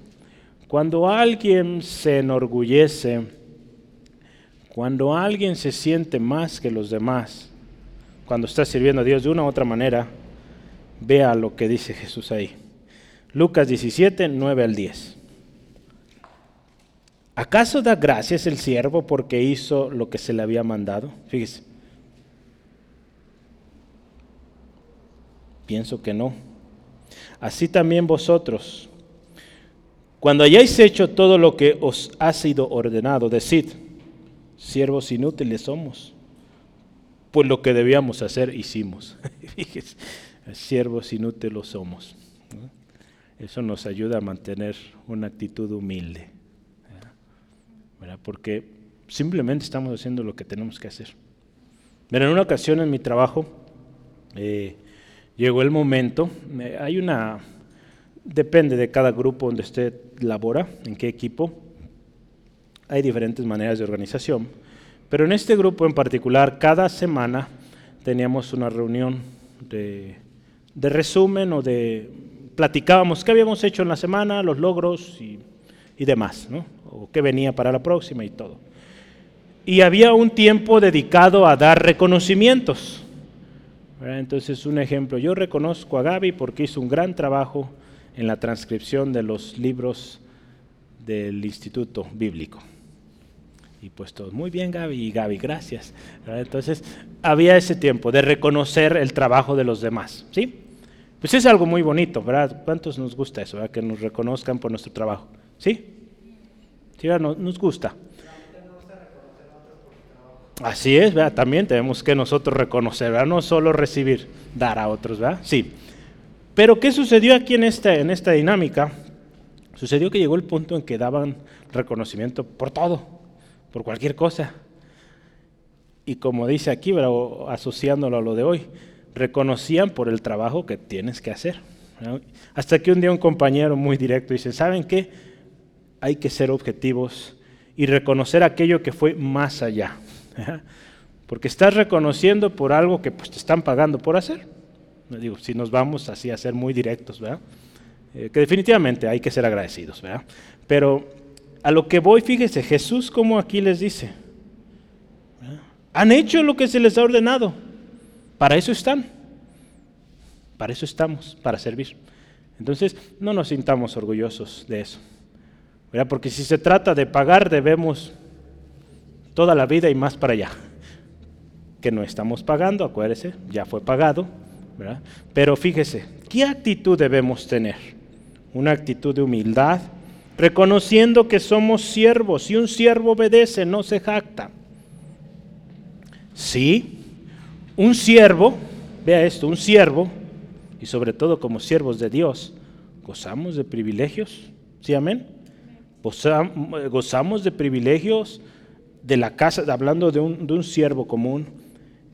Cuando alguien se enorgullece, cuando alguien se siente más que los demás, cuando está sirviendo a Dios de una u otra manera, Vea lo que dice Jesús ahí. Lucas 17, 9 al 10. ¿Acaso da gracias el siervo porque hizo lo que se le había mandado? Fíjese. Pienso que no. Así también vosotros, cuando hayáis hecho todo lo que os ha sido ordenado, decid, Siervos inútiles somos. Pues lo que debíamos hacer hicimos. *laughs* siervos inútiles somos. Eso nos ayuda a mantener una actitud humilde. Porque simplemente estamos haciendo lo que tenemos que hacer. Pero en una ocasión en mi trabajo eh, llegó el momento, hay una, depende de cada grupo donde usted labora, en qué equipo, hay diferentes maneras de organización, pero en este grupo en particular, cada semana teníamos una reunión de, resumen o de platicábamos qué habíamos hecho en la semana, los logros y, y demás, ¿no? o qué venía para la próxima y todo y había un tiempo dedicado a dar reconocimientos. Entonces, un ejemplo, yo reconozco a Gaby porque hizo un gran trabajo en la transcripción de los libros del Instituto Bíblico. Y pues todo, muy bien Gaby, y Gaby, gracias. Entonces, había ese tiempo de reconocer el trabajo de los demás, ¿sí? Pues es algo muy bonito, ¿verdad? ¿Cuántos nos gusta eso, que nos reconozcan por nuestro trabajo? ¿Sí? ¿Sí? Nos gusta. Así es, ¿verdad? también tenemos que nosotros reconocer, ¿verdad? no solo recibir, dar a otros, ¿verdad? Sí. Pero ¿qué sucedió aquí en esta, en esta dinámica? Sucedió que llegó el punto en que daban reconocimiento por todo, por cualquier cosa. Y como dice aquí, ¿verdad? asociándolo a lo de hoy, reconocían por el trabajo que tienes que hacer. Hasta que un día un compañero muy directo dice, ¿saben qué? Hay que ser objetivos y reconocer aquello que fue más allá. Porque estás reconociendo por algo que pues, te están pagando por hacer. Digo, si nos vamos así a ser muy directos, ¿verdad? Eh, que definitivamente hay que ser agradecidos, ¿verdad? Pero a lo que voy, fíjese, Jesús como aquí les dice, han hecho lo que se les ha ordenado, para eso están, para eso estamos, para servir. Entonces, no nos sintamos orgullosos de eso, ¿verdad? Porque si se trata de pagar, debemos toda la vida y más para allá. Que no estamos pagando, acuérdese, ya fue pagado. Pero fíjese, ¿qué actitud debemos tener? Una actitud de humildad, reconociendo que somos siervos y un siervo obedece, no se jacta. Sí, un siervo, vea esto, un siervo, y sobre todo como siervos de Dios, gozamos de privilegios, ¿sí amén? Gozamos de privilegios de la casa, hablando de un, de siervo común,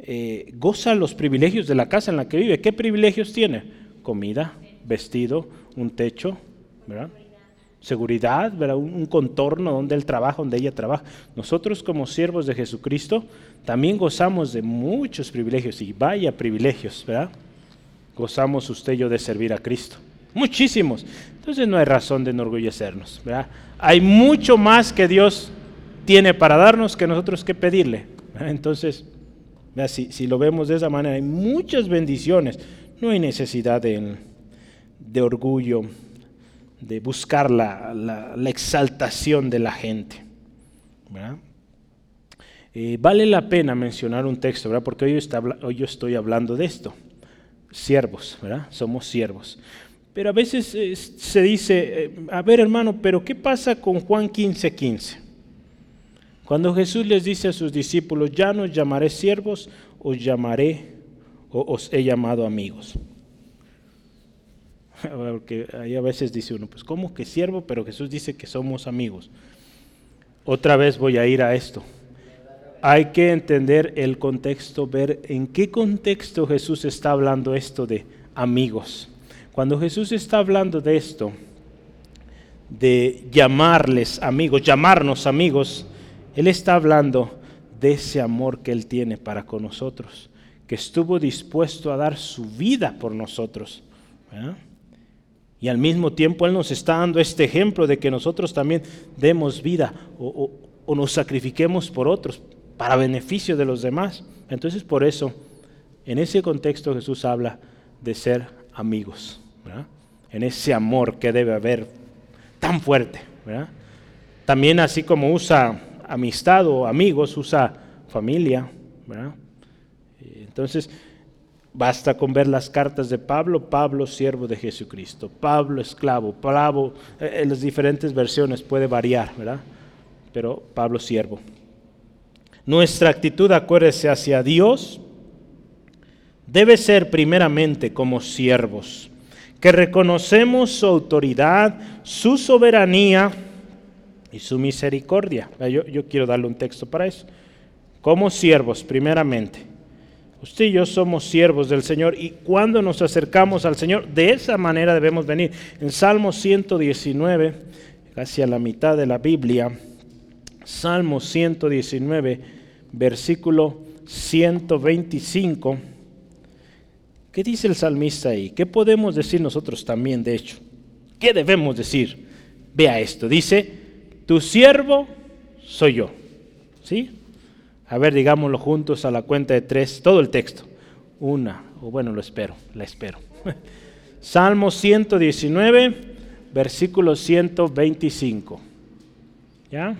eh, goza los privilegios de la casa en la que vive. ¿Qué privilegios tiene? Comida, vestido, un techo, ¿verdad? Seguridad. Un, contorno donde él trabaja, donde ella trabaja. Nosotros como siervos de Jesucristo también gozamos de muchos privilegios y vaya privilegios, ¿verdad? Gozamos usted y yo de servir a Cristo. Muchísimos. Entonces no hay razón de enorgullecernos, ¿verdad? Hay mucho más que Dios tiene para darnos que nosotros que pedirle. Entonces, si, si, lo vemos de esa manera, hay muchas bendiciones. No hay necesidad de, orgullo, de buscar la, exaltación de la gente. Eh, vale la pena mencionar un texto, ¿verdad? porque hoy, está, hoy yo estoy hablando de esto. Siervos, ¿verdad? Somos siervos. Pero a veces eh, se dice, eh, a ver hermano, pero ¿qué pasa con Juan 15, 15? Cuando Jesús les dice a sus discípulos, ya no llamaré siervos, os llamaré o os he llamado amigos. *laughs* Porque ahí a veces dice uno, pues ¿cómo que siervo? Pero Jesús dice que somos amigos. Otra vez voy a ir a esto. Hay que entender el contexto, ver en qué contexto Jesús está hablando esto de amigos. Cuando Jesús está hablando de esto, de llamarles amigos, llamarnos amigos, él está hablando de ese amor que Él tiene para con nosotros, que estuvo dispuesto a dar su vida por nosotros. Y al mismo tiempo Él nos está dando este ejemplo de que nosotros también demos vida o, nos sacrifiquemos por otros para beneficio de los demás. Entonces por eso, en ese contexto Jesús habla de ser amigos, en ese amor que debe haber tan fuerte. También así como usa amistad o amigos, usa familia. Entonces, basta con ver las cartas de Pablo, Pablo siervo de Jesucristo, Pablo esclavo, Pablo, eh, en las diferentes versiones puede variar, ¿verdad? Pero Pablo siervo. Nuestra actitud, acuérdese, hacia Dios debe ser primeramente como siervos, que reconocemos su autoridad, su soberanía y su misericordia. Yo, yo quiero darle un texto para eso. Como siervos, primeramente. Usted y yo somos siervos del Señor y cuando nos acercamos al Señor, de esa manera debemos venir. En Salmo 119, casi a la mitad de la Biblia, Salmo 119, versículo 125. ¿Qué dice el salmista ahí? ¿Qué podemos decir nosotros también, de hecho? ¿Qué debemos decir? Vea esto, dice, tu siervo soy yo. ¿Sí? A ver, digámoslo juntos a la cuenta de tres, todo el texto. Una, o bueno, lo espero, la espero. *laughs* Salmo 119, versículo 125. ¿Ya?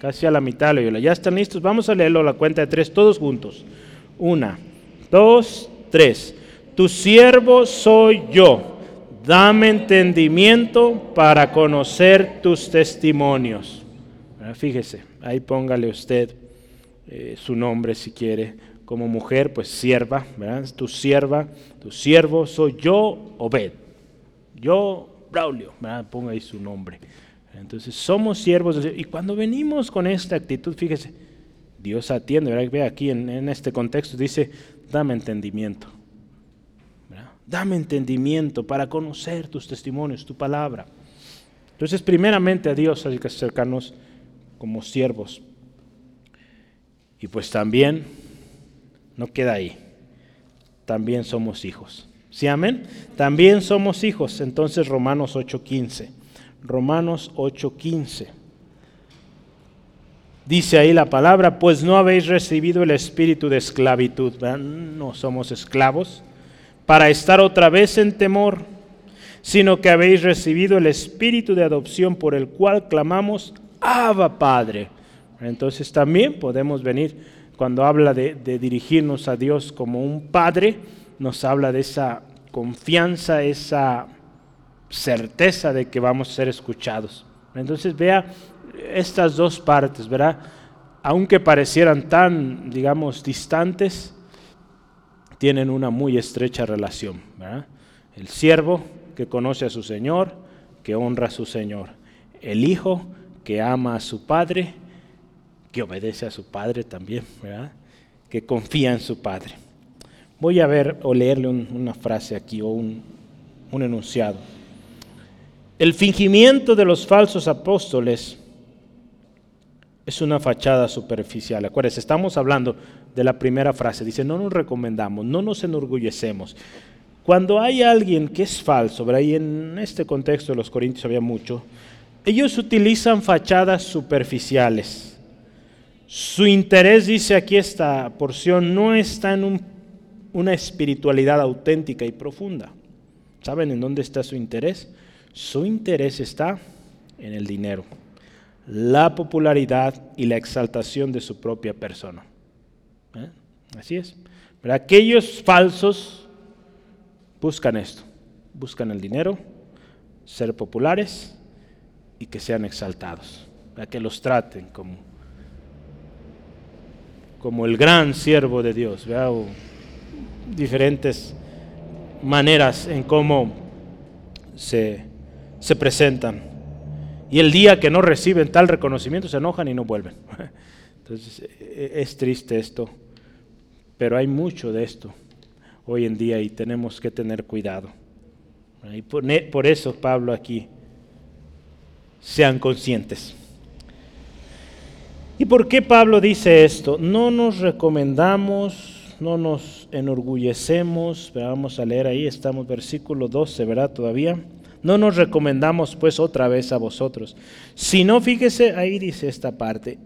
Casi a la mitad, ¿ya están listos? Vamos a leerlo a la cuenta de tres, todos juntos. Una, dos, tres. Tu siervo soy yo. Dame entendimiento para conocer tus testimonios. Fíjese, ahí póngale usted eh, su nombre si quiere. Como mujer, pues sierva, ¿verdad? Tu sierva, tu siervo soy yo, Obed. Yo, Braulio, ¿verdad? Ponga ahí su nombre. Entonces somos siervos. Y cuando venimos con esta actitud, fíjese, Dios atiende, ¿verdad? Ve aquí en, en este contexto, dice, dame entendimiento. Dame entendimiento para conocer tus testimonios, tu palabra. Entonces, primeramente a Dios hay que acercarnos como siervos. Y pues también, no queda ahí, también somos hijos. ¿Sí, amén? También somos hijos. Entonces, Romanos 8:15. Romanos 8:15. Dice ahí la palabra, pues no habéis recibido el espíritu de esclavitud. No somos esclavos para estar otra vez en temor, sino que habéis recibido el espíritu de adopción por el cual clamamos, Abba Padre. Entonces también podemos venir, cuando habla de, dirigirnos a Dios como un Padre, nos habla de esa confianza, esa certeza de que vamos a ser escuchados. Entonces vea estas dos partes, ¿verdad? Aunque parecieran tan, digamos, distantes, tienen una muy estrecha relación. El siervo que conoce a su Señor, que honra a su Señor. El hijo que ama a su Padre, que obedece a su Padre también, que confía en su Padre. Voy a ver o leerle una frase aquí o un, un enunciado. El fingimiento de los falsos apóstoles es una fachada superficial. Acuérdense, estamos hablando de la primera frase. Dice, no nos recomendamos, no nos enorgullecemos. Cuando hay alguien que es falso, y en este contexto de los Corintios había mucho, ellos utilizan fachadas superficiales. Su interés, dice aquí esta porción, no está en una espiritualidad auténtica y profunda. ¿Saben en dónde está su interés? Su interés está en el dinero la popularidad y la exaltación de su propia persona. ¿Eh? Así es. Pero aquellos falsos buscan esto, buscan el dinero, ser populares y que sean exaltados, para que los traten como, como el gran siervo de Dios, o diferentes maneras en cómo se, se presentan y el día que no reciben tal reconocimiento se enojan y no vuelven. *laughs* Entonces e, es triste esto, pero hay mucho de esto hoy en día y tenemos que tener cuidado. Y por eso Pablo aquí, sean conscientes. ¿Y por qué Pablo dice esto? No nos recomendamos, no nos enorgullecemos, vamos a leer ahí, estamos versículo 12, ¿verdad? Todavía. No nos recomendamos pues otra vez a vosotros. Si no, fíjese, ahí dice esta parte,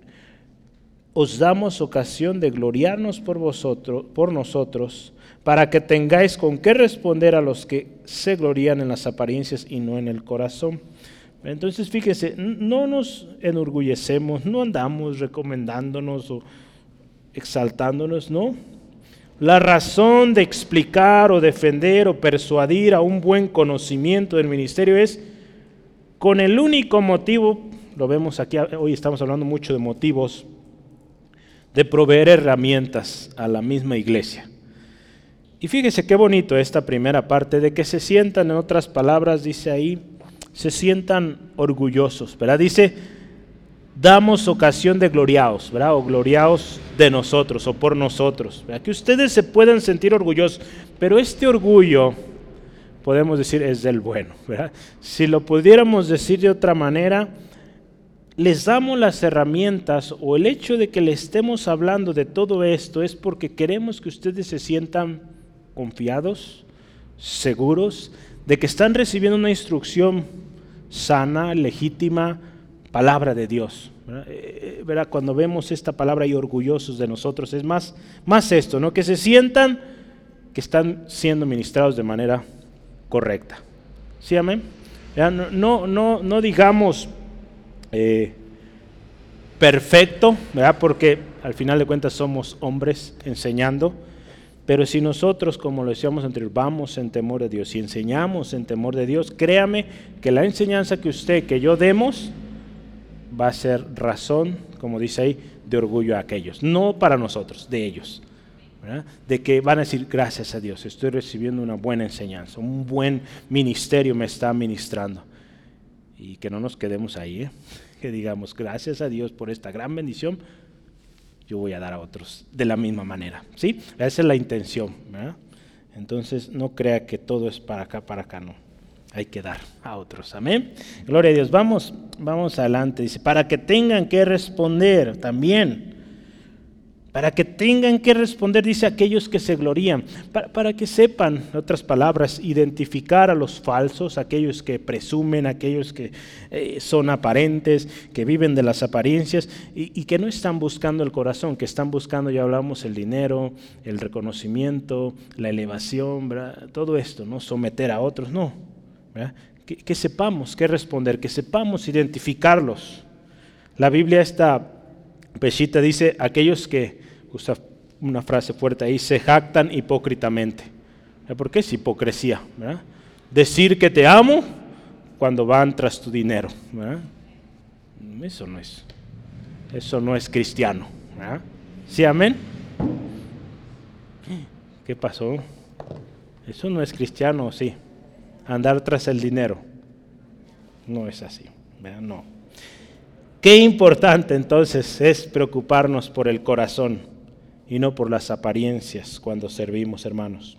os damos ocasión de gloriarnos por vosotros, por nosotros, para que tengáis con qué responder a los que se glorían en las apariencias y no en el corazón. Entonces, fíjese, no nos enorgullecemos, no andamos recomendándonos o exaltándonos, no la razón de explicar o defender o persuadir a un buen conocimiento del ministerio es con el único motivo, lo vemos aquí, hoy estamos hablando mucho de motivos, de proveer herramientas a la misma iglesia. Y fíjese qué bonito esta primera parte de que se sientan, en otras palabras, dice ahí, se sientan orgullosos, ¿verdad? Dice, damos ocasión de gloriaos, ¿verdad? O gloriaos de nosotros o por nosotros, ¿verdad? Que ustedes se puedan sentir orgullosos, pero este orgullo, podemos decir, es del bueno, ¿verdad? Si lo pudiéramos decir de otra manera, les damos las herramientas o el hecho de que le estemos hablando de todo esto es porque queremos que ustedes se sientan confiados, seguros, de que están recibiendo una instrucción sana, legítima, palabra de Dios. Eh, eh, Cuando vemos esta palabra y orgullosos de nosotros, es más, más esto, ¿no? que se sientan que están siendo ministrados de manera correcta. ¿Sí, amén? No, no, no, digamos eh, perfecto, ¿verdad? porque al final de cuentas somos hombres enseñando, pero si nosotros, como lo decíamos anterior, vamos en temor de Dios y enseñamos en temor de Dios, créame que la enseñanza que usted, que yo demos, va a ser razón, como dice ahí, de orgullo a aquellos. No para nosotros, de ellos. De que van a decir, gracias a Dios, estoy recibiendo una buena enseñanza, un buen ministerio me está ministrando. Y que no nos quedemos ahí, ¿eh? *laughs* que digamos, gracias a Dios por esta gran bendición, yo voy a dar a otros de la misma manera. ¿sí? Esa es la intención. Entonces, no crea que todo es para acá, para acá, no hay que dar a otros. Amén. Gloria a Dios. Vamos, vamos adelante. Dice, para que tengan que responder también. Para que tengan que responder, dice aquellos que se glorían. Para, que sepan, en otras palabras, identificar a los falsos, aquellos que presumen, aquellos que eh, son aparentes, que viven de las apariencias y, que no están buscando el corazón, que están buscando, ya hablamos, el dinero, el reconocimiento, la elevación, todo esto, no someter a otros, no que, sepamos qué responder, que sepamos identificarlos. La Biblia esta pechita dice, aquellos que, usa una frase fuerte ahí, se jactan hipócritamente. ¿Por qué es hipocresía? Decir que te amo cuando van tras tu dinero. Eso no es. Eso no es cristiano. ¿Sí, amén? ¿Qué pasó? Eso no es cristiano, sí andar tras el dinero. No es así, no. Qué importante entonces es preocuparnos por el corazón y no por las apariencias cuando servimos, hermanos.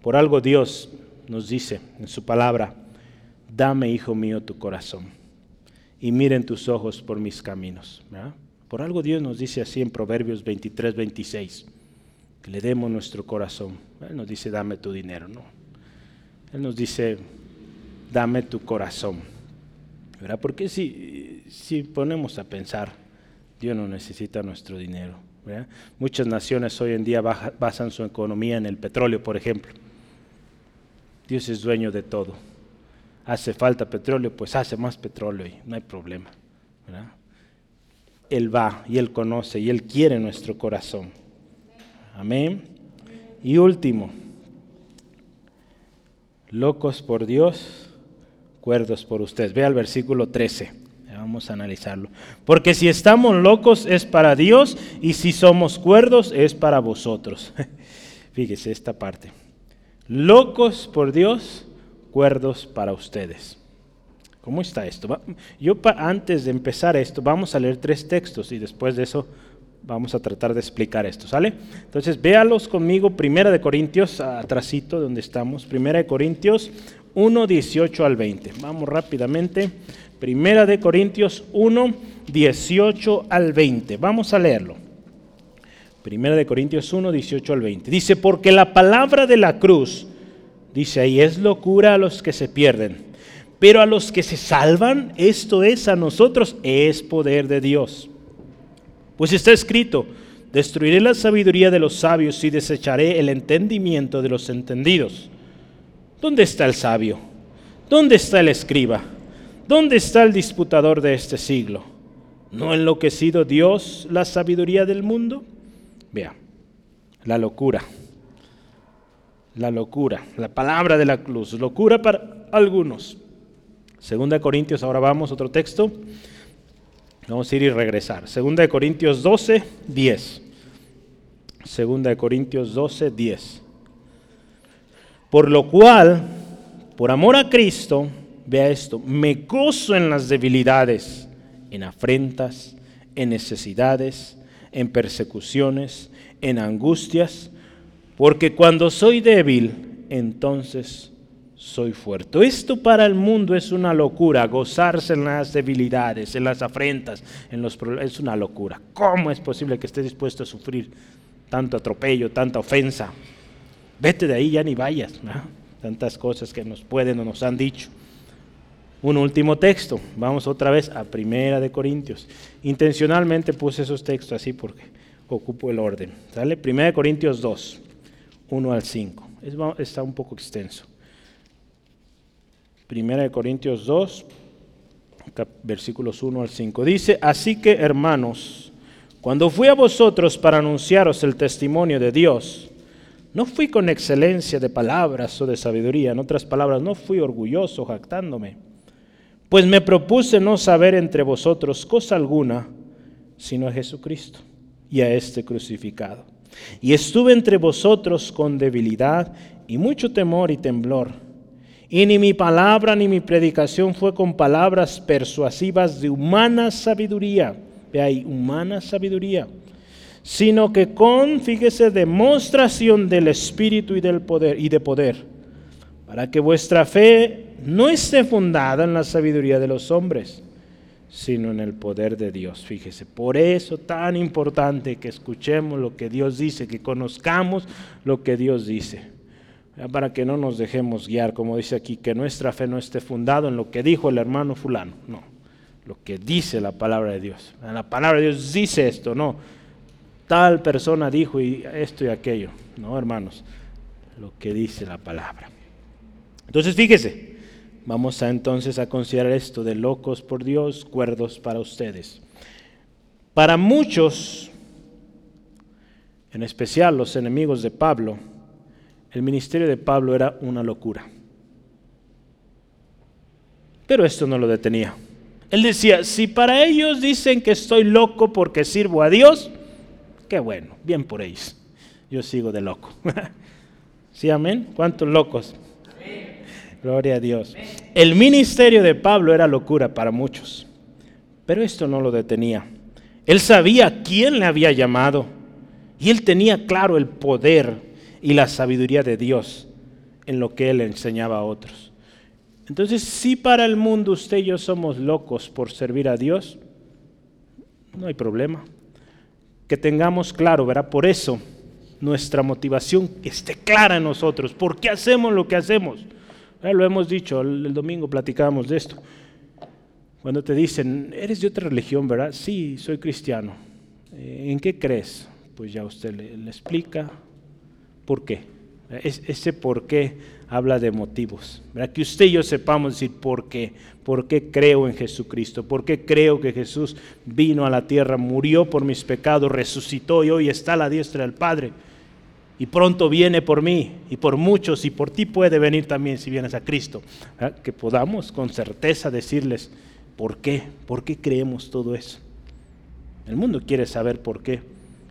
Por algo Dios nos dice en su palabra, dame, hijo mío, tu corazón y miren tus ojos por mis caminos. Por algo Dios nos dice así en Proverbios 23, 26, que le demos nuestro corazón. Él nos dice, dame tu dinero, no. Él nos dice, dame tu corazón. ¿Verdad? Porque si, si ponemos a pensar, Dios no necesita nuestro dinero. Muchas naciones hoy en día basan su economía en el petróleo, por ejemplo. Dios es dueño de todo. Hace falta petróleo, pues hace más petróleo y no hay problema. Él va y Él conoce y Él quiere nuestro corazón. Amén. Y último, locos por Dios, cuerdos por ustedes. Ve al versículo 13. Vamos a analizarlo. Porque si estamos locos es para Dios y si somos cuerdos es para vosotros. *laughs* Fíjese esta parte. Locos por Dios, cuerdos para ustedes. ¿Cómo está esto? Yo antes de empezar esto, vamos a leer tres textos y después de eso vamos a tratar de explicar esto, ¿sale? Entonces, véalos conmigo, Primera de Corintios, atrasito donde estamos, Primera de Corintios 1, 18 al 20. Vamos rápidamente. Primera de Corintios 1, 18 al 20. Vamos a leerlo. Primera de Corintios 1, 18 al 20. Dice, porque la palabra de la cruz, dice ahí, es locura a los que se pierden, pero a los que se salvan, esto es a nosotros, es poder de Dios. Pues está escrito, destruiré la sabiduría de los sabios y desecharé el entendimiento de los entendidos. ¿Dónde está el sabio? ¿Dónde está el escriba? ¿Dónde está el disputador de este siglo? ¿No ha enloquecido Dios la sabiduría del mundo? Vea, la locura. La locura, la palabra de la cruz, locura para algunos. Segunda Corintios, ahora vamos, otro texto. Vamos a ir y regresar. Segunda de Corintios 12, 10. Segunda de Corintios 12, 10. Por lo cual, por amor a Cristo, vea esto, me gozo en las debilidades, en afrentas, en necesidades, en persecuciones, en angustias, porque cuando soy débil, entonces soy fuerte. Esto para el mundo es una locura, gozarse en las debilidades, en las afrentas, en los problemas, es una locura. ¿Cómo es posible que esté dispuesto a sufrir tanto atropello, tanta ofensa? Vete de ahí, ya ni vayas. Tantas cosas que nos pueden o nos han dicho. Un último texto, vamos otra vez a Primera de Corintios. Intencionalmente puse esos textos así porque ocupo el orden. Primera de Corintios 2, 1 al 5. está un poco extenso. Primera de Corintios 2, versículos 1 al 5. Dice, así que hermanos, cuando fui a vosotros para anunciaros el testimonio de Dios, no fui con excelencia de palabras o de sabiduría, en otras palabras, no fui orgulloso jactándome, pues me propuse no saber entre vosotros cosa alguna, sino a Jesucristo y a este crucificado. Y estuve entre vosotros con debilidad y mucho temor y temblor y ni mi palabra ni mi predicación fue con palabras persuasivas de humana sabiduría. Ve ahí, humana sabiduría. Sino que con, fíjese, demostración del Espíritu y del poder y de poder, para que vuestra fe no esté fundada en la sabiduría de los hombres, sino en el poder de Dios. Fíjese, por eso tan importante que escuchemos lo que Dios dice, que conozcamos lo que Dios dice para que no nos dejemos guiar, como dice aquí, que nuestra fe no esté fundada en lo que dijo el hermano fulano, no, lo que dice la palabra de Dios. La palabra de Dios dice esto, no, tal persona dijo y esto y aquello, no, hermanos, lo que dice la palabra. Entonces, fíjese, vamos a entonces a considerar esto de locos por Dios, cuerdos para ustedes. Para muchos, en especial los enemigos de Pablo, el ministerio de Pablo era una locura. Pero esto no lo detenía. Él decía, si para ellos dicen que estoy loco porque sirvo a Dios, qué bueno, bien por ellos. Yo sigo de loco. *laughs* ¿Sí, amén? ¿Cuántos locos? Gloria a Dios. El ministerio de Pablo era locura para muchos, pero esto no lo detenía. Él sabía quién le había llamado y él tenía claro el poder y la sabiduría de Dios en lo que Él enseñaba a otros. Entonces, si para el mundo usted y yo somos locos por servir a Dios, no hay problema. Que tengamos claro, ¿verdad? Por eso nuestra motivación esté clara en nosotros. ¿Por qué hacemos lo que hacemos? Lo hemos dicho, el, domingo platicábamos de esto. Cuando te dicen, eres de otra religión, ¿verdad? Sí, soy cristiano. Eh, ¿En qué crees? Pues ya usted le explica, ¿Por qué? ese por qué habla de motivos. Que usted y yo sepamos decir por qué. ¿Por qué creo en Jesucristo? ¿Por qué creo que Jesús vino a la tierra, murió por mis pecados, resucitó y hoy está a la diestra del Padre? Y pronto viene por mí y por muchos y por ti puede venir también si vienes a Cristo. Que podamos con certeza decirles por qué, por qué creemos todo eso. El mundo quiere saber por qué.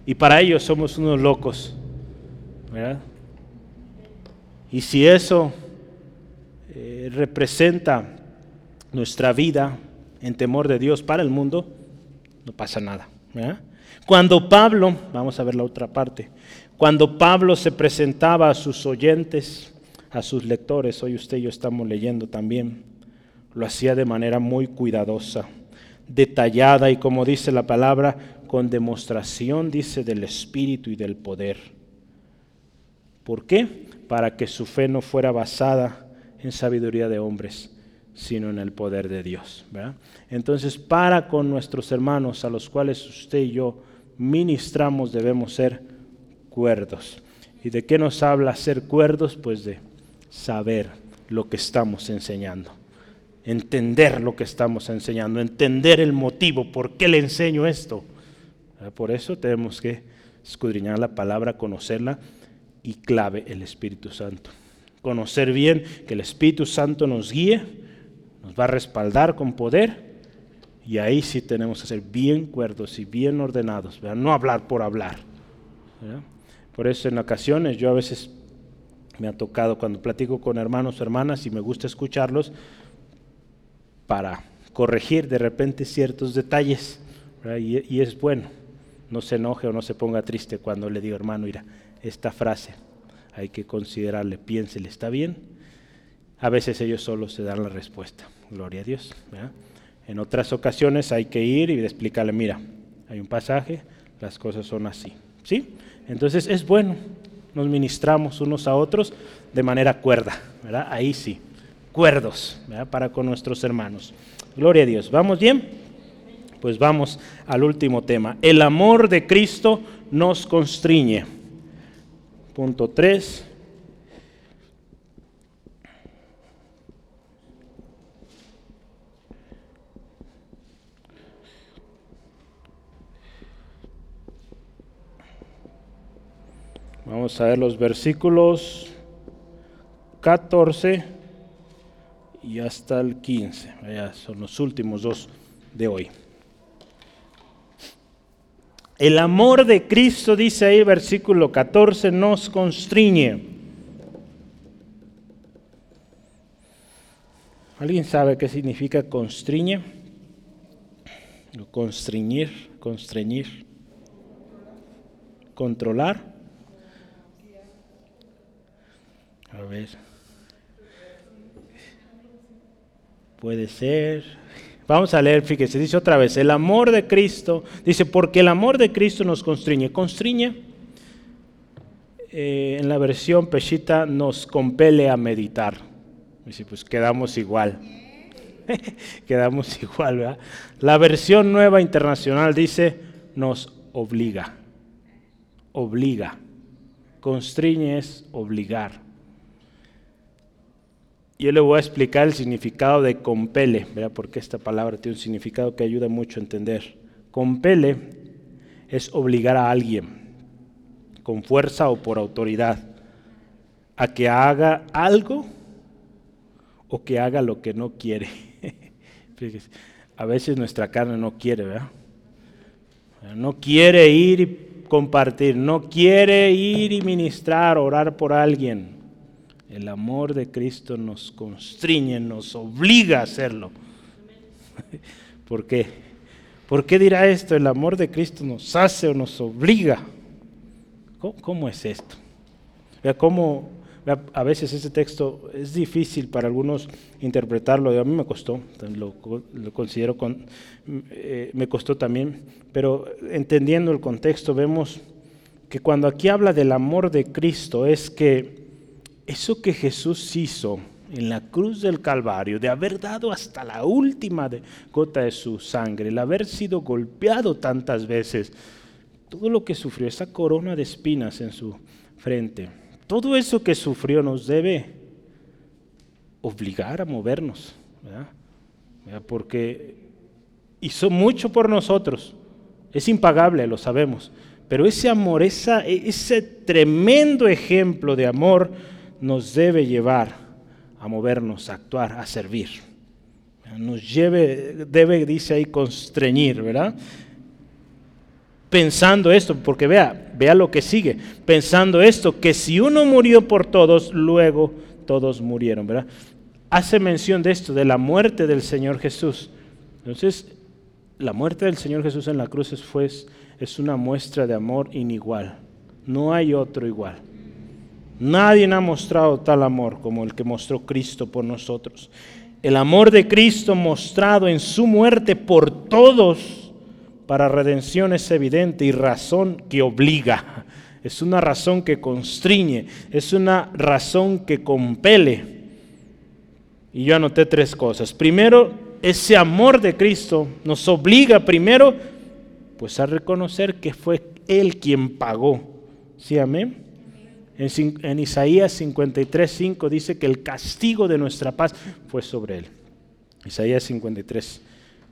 Y para ellos somos unos locos y si eso eh, representa nuestra vida en temor de Dios para el mundo, no pasa nada. Cuando Pablo, vamos a ver la otra parte, cuando Pablo se presentaba a sus oyentes, a sus lectores, hoy usted y yo estamos leyendo también, lo hacía de manera muy cuidadosa, detallada y como dice la palabra, con demostración, dice, del Espíritu y del poder. ¿Por qué? Para que su fe no fuera basada en sabiduría de hombres, sino en el poder de Dios. Entonces, para con nuestros hermanos a los cuales usted y yo ministramos debemos ser cuerdos. ¿Y de qué nos habla ser cuerdos? Pues de saber lo que estamos enseñando, entender lo que estamos enseñando, entender el motivo, por qué le enseño esto. Por eso tenemos que escudriñar la palabra, conocerla y clave el Espíritu Santo. Conocer bien que el Espíritu Santo nos guíe, nos va a respaldar con poder Y ahí sí tenemos que ser bien cuerdos y bien ordenados, no hablar por hablar. Por eso en ocasiones yo a veces me ha tocado cuando platico con hermanos o hermanas y me gusta escucharlos para corregir de repente ciertos detalles. Y, y, es bueno, no se enoje o no se ponga triste cuando le digo, hermano, mira, esta frase hay que considerarle, piénsele, ¿está bien? A veces ellos solo se dan la respuesta, gloria a Dios. En otras ocasiones hay que ir y explicarle, mira, hay un pasaje, las cosas son así. ¿Sí? Entonces es bueno, nos ministramos unos a otros de manera cuerda. Ahí sí, cuerdos. Para con nuestros hermanos. Gloria a Dios. ¿Vamos bien? Pues vamos al último tema. El amor de Cristo nos constriñe. Punto 3. Vamos a ver los versículos 14 y hasta el 15. son los últimos dos de hoy. El amor de Cristo, dice ahí versículo 14, nos constriñe. ¿Alguien sabe qué significa constriñe? Constriñir, constreñir, controlar. A ver. Puede ser. Vamos a leer, fíjese, dice otra vez, el amor de Cristo, dice, porque el amor de Cristo nos constriñe. Constriñe, eh, en la versión Peshita, nos compele a meditar. Dice, pues quedamos igual. *laughs* quedamos igual, ¿verdad? La versión nueva internacional dice, nos obliga. Obliga. Constriñe es obligar yo le voy a explicar el significado de compele, porque esta palabra tiene un significado que ayuda mucho a entender. Compele es obligar a alguien, con fuerza o por autoridad, a que haga algo o que haga lo que no quiere. *laughs* a veces nuestra carne no quiere, ¿verdad? No quiere ir y compartir, no quiere ir y ministrar, orar por alguien el amor de Cristo nos constriñe, nos obliga a hacerlo. *laughs* ¿Por qué? ¿Por qué dirá esto? El amor de Cristo nos hace o nos obliga. ¿Cómo, es esto? ¿Cómo, a veces este texto es difícil para algunos interpretarlo, a mí me costó, lo, considero, con, eh, me costó también, pero entendiendo el contexto vemos que cuando aquí habla del amor de Cristo es que eso que Jesús hizo en la cruz del Calvario, de haber dado hasta la última gota de su sangre, el haber sido golpeado tantas veces, todo lo que sufrió, esa corona de espinas en su frente, todo eso que sufrió nos debe obligar a movernos, porque hizo mucho por nosotros, es impagable, lo sabemos, pero ese amor, ese tremendo ejemplo de amor, nos debe llevar a movernos, a actuar, a servir. Nos lleve, debe, dice ahí, constreñir, ¿verdad? Pensando esto, porque vea, vea lo que sigue, pensando esto, que si uno murió por todos, luego todos murieron, ¿verdad? Hace mención de esto, de la muerte del Señor Jesús. Entonces, la muerte del Señor Jesús en la cruz es, es una muestra de amor inigual. No hay otro igual. Nadie ha mostrado tal amor como el que mostró Cristo por nosotros. El amor de Cristo mostrado en su muerte por todos para redención es evidente y razón que obliga. Es una razón que constriñe, es una razón que compele. Y yo anoté tres cosas. Primero, ese amor de Cristo nos obliga primero pues a reconocer que fue Él quien pagó. ¿Sí, amén? En, Isaías 53, 5 dice que el castigo de nuestra paz fue sobre él. Isaías 53,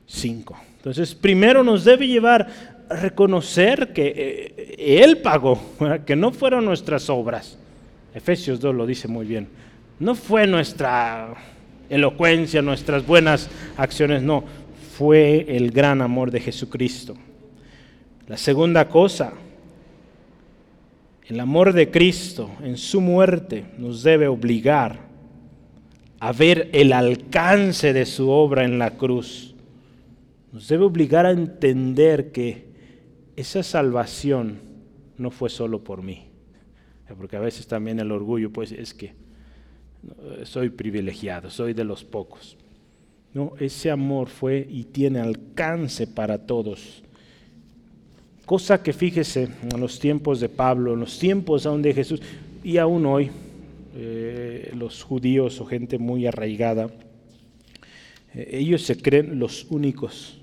5. Entonces, primero nos debe llevar a reconocer que eh, Él pagó, que no fueron nuestras obras. Efesios 2 lo dice muy bien. No fue nuestra elocuencia, nuestras buenas acciones, no. fue el gran amor de Jesucristo. La segunda cosa, el amor de Cristo en su muerte nos debe obligar a ver el alcance de su obra en la cruz. Nos debe obligar a entender que esa salvación no fue solo por mí. Porque a veces también el orgullo, pues es que soy privilegiado, soy de los pocos. No, ese amor fue y tiene alcance para todos. Cosa que fíjese en los tiempos de Pablo, en los tiempos aún de Jesús y aún hoy, eh, los judíos o gente muy arraigada, eh, ellos se creen los únicos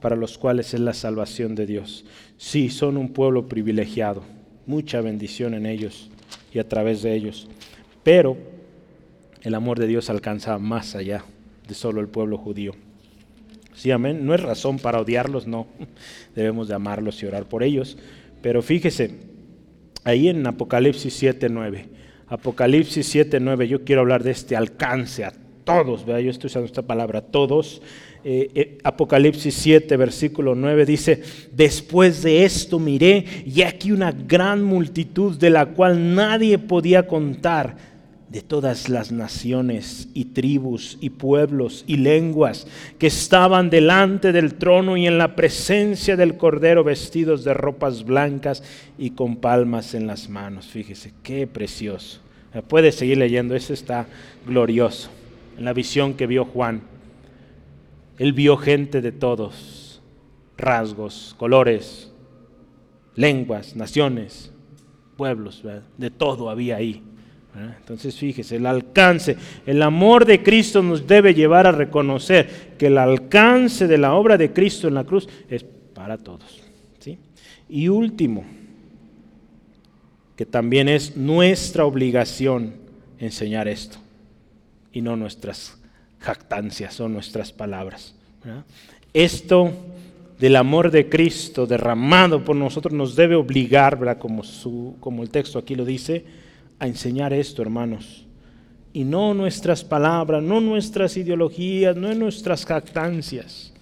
para los cuales es la salvación de Dios. Sí, son un pueblo privilegiado, mucha bendición en ellos y a través de ellos, pero el amor de Dios alcanza más allá de solo el pueblo judío. Sí, amén. No es razón para odiarlos, no. *laughs* Debemos de amarlos y orar por ellos. Pero fíjese, ahí en Apocalipsis 7.9, Apocalipsis 7.9, yo quiero hablar de este alcance a todos, ¿verdad? yo estoy usando esta palabra, todos. Eh, eh, Apocalipsis 7, versículo 9 dice, después de esto miré y aquí una gran multitud de la cual nadie podía contar de todas las naciones y tribus y pueblos y lenguas que estaban delante del trono y en la presencia del Cordero vestidos de ropas blancas y con palmas en las manos. Fíjese, qué precioso. Puede seguir leyendo, ese está glorioso. En la visión que vio Juan, él vio gente de todos, rasgos, colores, lenguas, naciones, pueblos, de todo había ahí. Entonces fíjese, el alcance, el amor de Cristo nos debe llevar a reconocer que el alcance de la obra de Cristo en la cruz es para todos. ¿sí? Y último, que también es nuestra obligación enseñar esto y no nuestras jactancias o nuestras palabras. Esto del amor de Cristo derramado por nosotros nos debe obligar, Como, su, como el texto aquí lo dice, a enseñar esto, hermanos. Y no nuestras palabras, no nuestras ideologías, no nuestras jactancias.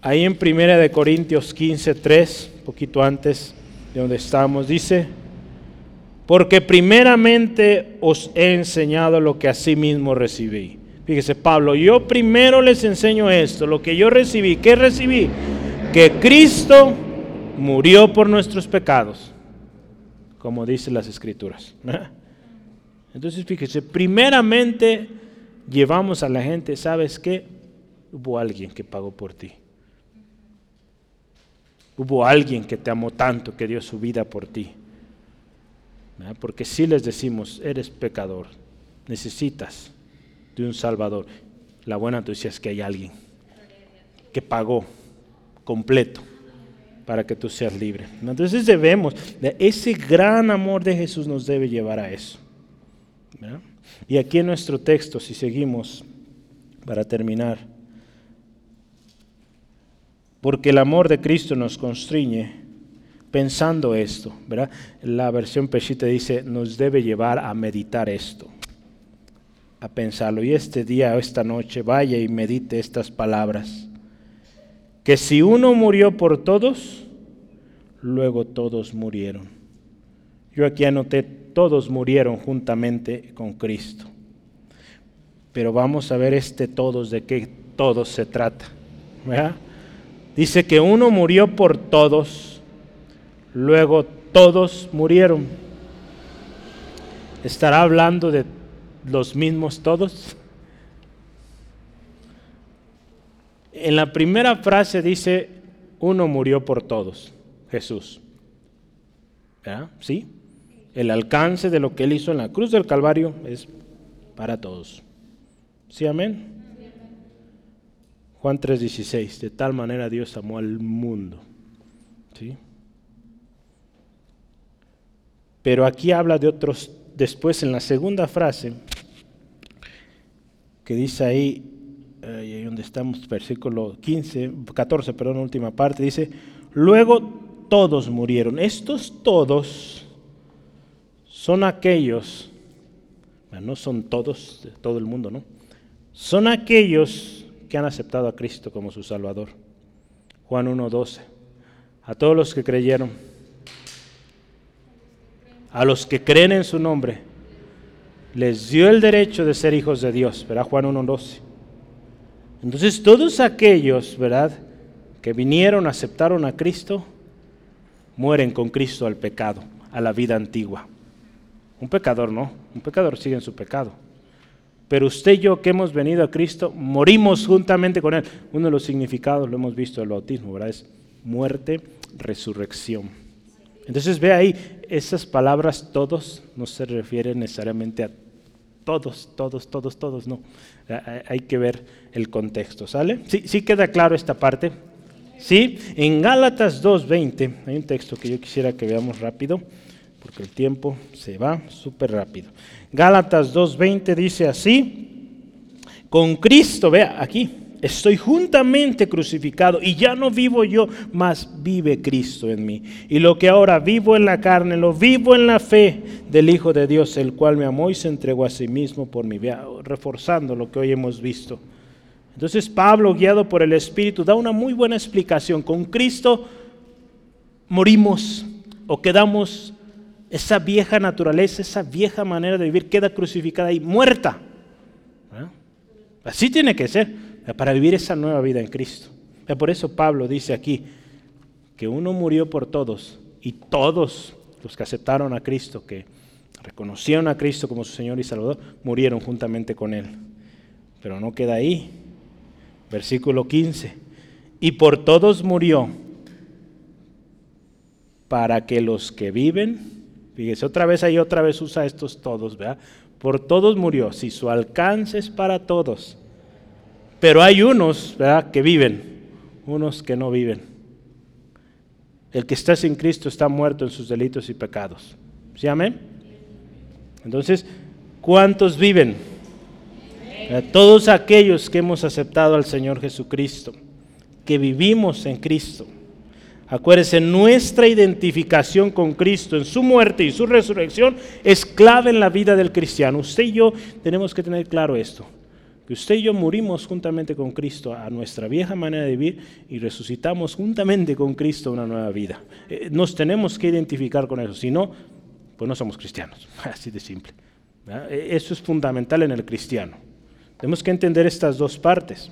Ahí en 1 de Corintios 15, 3, poquito antes de donde estamos, dice, porque primeramente os he enseñado lo que sí mismo recibí. Fíjese, Pablo, yo primero les enseño esto, lo que yo recibí. ¿Qué recibí? Que Cristo murió por nuestros pecados, como dicen las escrituras. Entonces, fíjese, primeramente llevamos a la gente, ¿sabes qué? Hubo alguien que pagó por ti. Hubo alguien que te amó tanto, que dio su vida por ti. Porque si les decimos, eres pecador, necesitas de un Salvador, la buena noticia es que hay alguien que pagó completo para que tú seas libre. Entonces debemos, ese gran amor de Jesús nos debe llevar a eso. Y aquí en nuestro texto, si seguimos, para terminar, porque el amor de Cristo nos constriñe pensando esto, ¿verdad? La versión Peshita dice, nos debe llevar a meditar esto, a pensarlo. Y este día o esta noche vaya y medite estas palabras. Que si uno murió por todos, luego todos murieron. Yo aquí anoté todos murieron juntamente con Cristo. Pero vamos a ver este todos, de qué todos se trata. Dice que uno murió por todos, luego todos murieron. ¿Estará hablando de los mismos todos? En la primera frase dice, uno murió por todos, Jesús. ¿Verdad? ¿Sí? el alcance de lo que Él hizo en la cruz del Calvario es para todos. ¿Sí, amén? Juan 3:16, de tal manera Dios amó al mundo. ¿Sí? Pero aquí habla de otros, después en la segunda frase, que dice ahí, ahí donde estamos, versículo 15, 14, perdón, última parte, dice, luego todos murieron. Estos todos son aquellos, no son todos, todo el mundo, ¿no? Son aquellos que han aceptado a Cristo como su Salvador. Juan 1.12. A todos los que creyeron, a los que creen en su nombre, les dio el derecho de ser hijos de Dios. ¿Verdad? Juan 1.12. Entonces todos aquellos, ¿verdad? Que vinieron, aceptaron a Cristo, mueren con Cristo al pecado, a la vida antigua. Un pecador no, un pecador sigue en su pecado. Pero usted y yo que hemos venido a Cristo, morimos juntamente con Él. Uno de los significados, lo hemos visto del bautismo, ¿verdad? Es muerte, resurrección. Entonces ve ahí, esas palabras todos no se refieren necesariamente a todos, todos, todos, todos, no. Hay que ver el contexto, ¿sale? ¿Sí, sí queda claro esta parte? ¿Sí? En Gálatas 2.20, hay un texto que yo quisiera que veamos rápido, porque el tiempo se va súper rápido. Gálatas 2.20 dice así, con Cristo, vea aquí, estoy juntamente crucificado y ya no vivo yo, mas vive Cristo en mí. Y lo que ahora vivo en la carne, lo vivo en la fe del Hijo de Dios, el cual me amó y se entregó a sí mismo por mí. Reforzando lo que hoy hemos visto. Entonces Pablo, guiado por el Espíritu, da una muy buena explicación. Con Cristo morimos o quedamos esa vieja naturaleza, esa vieja manera de vivir queda crucificada y muerta. Así tiene que ser, para vivir esa nueva vida en Cristo. Por eso Pablo dice aquí que uno murió por todos y todos los que aceptaron a Cristo, que reconocieron a Cristo como su Señor y Salvador, murieron juntamente con Él. Pero no queda ahí. Versículo 15. Y por todos murió para que los que viven Fíjese, otra vez ahí otra vez usa estos todos, ¿verdad? Por todos murió, si su alcance es para todos. Pero hay unos, ¿verdad? Que viven, unos que no viven. El que está sin Cristo está muerto en sus delitos y pecados. ¿Sí, amén? Entonces, ¿cuántos viven? Todos aquellos que hemos aceptado al Señor Jesucristo, que vivimos en Cristo. Acuérdense, nuestra identificación con Cristo en su muerte y su resurrección es clave en la vida del cristiano. Usted y yo tenemos que tener claro esto, que usted y yo morimos juntamente con Cristo a nuestra vieja manera de vivir y resucitamos juntamente con Cristo una nueva vida. Eh, nos tenemos que identificar con eso, si no, pues no somos cristianos, *laughs* así de simple. E, eso es fundamental en el cristiano. Tenemos que entender estas dos partes.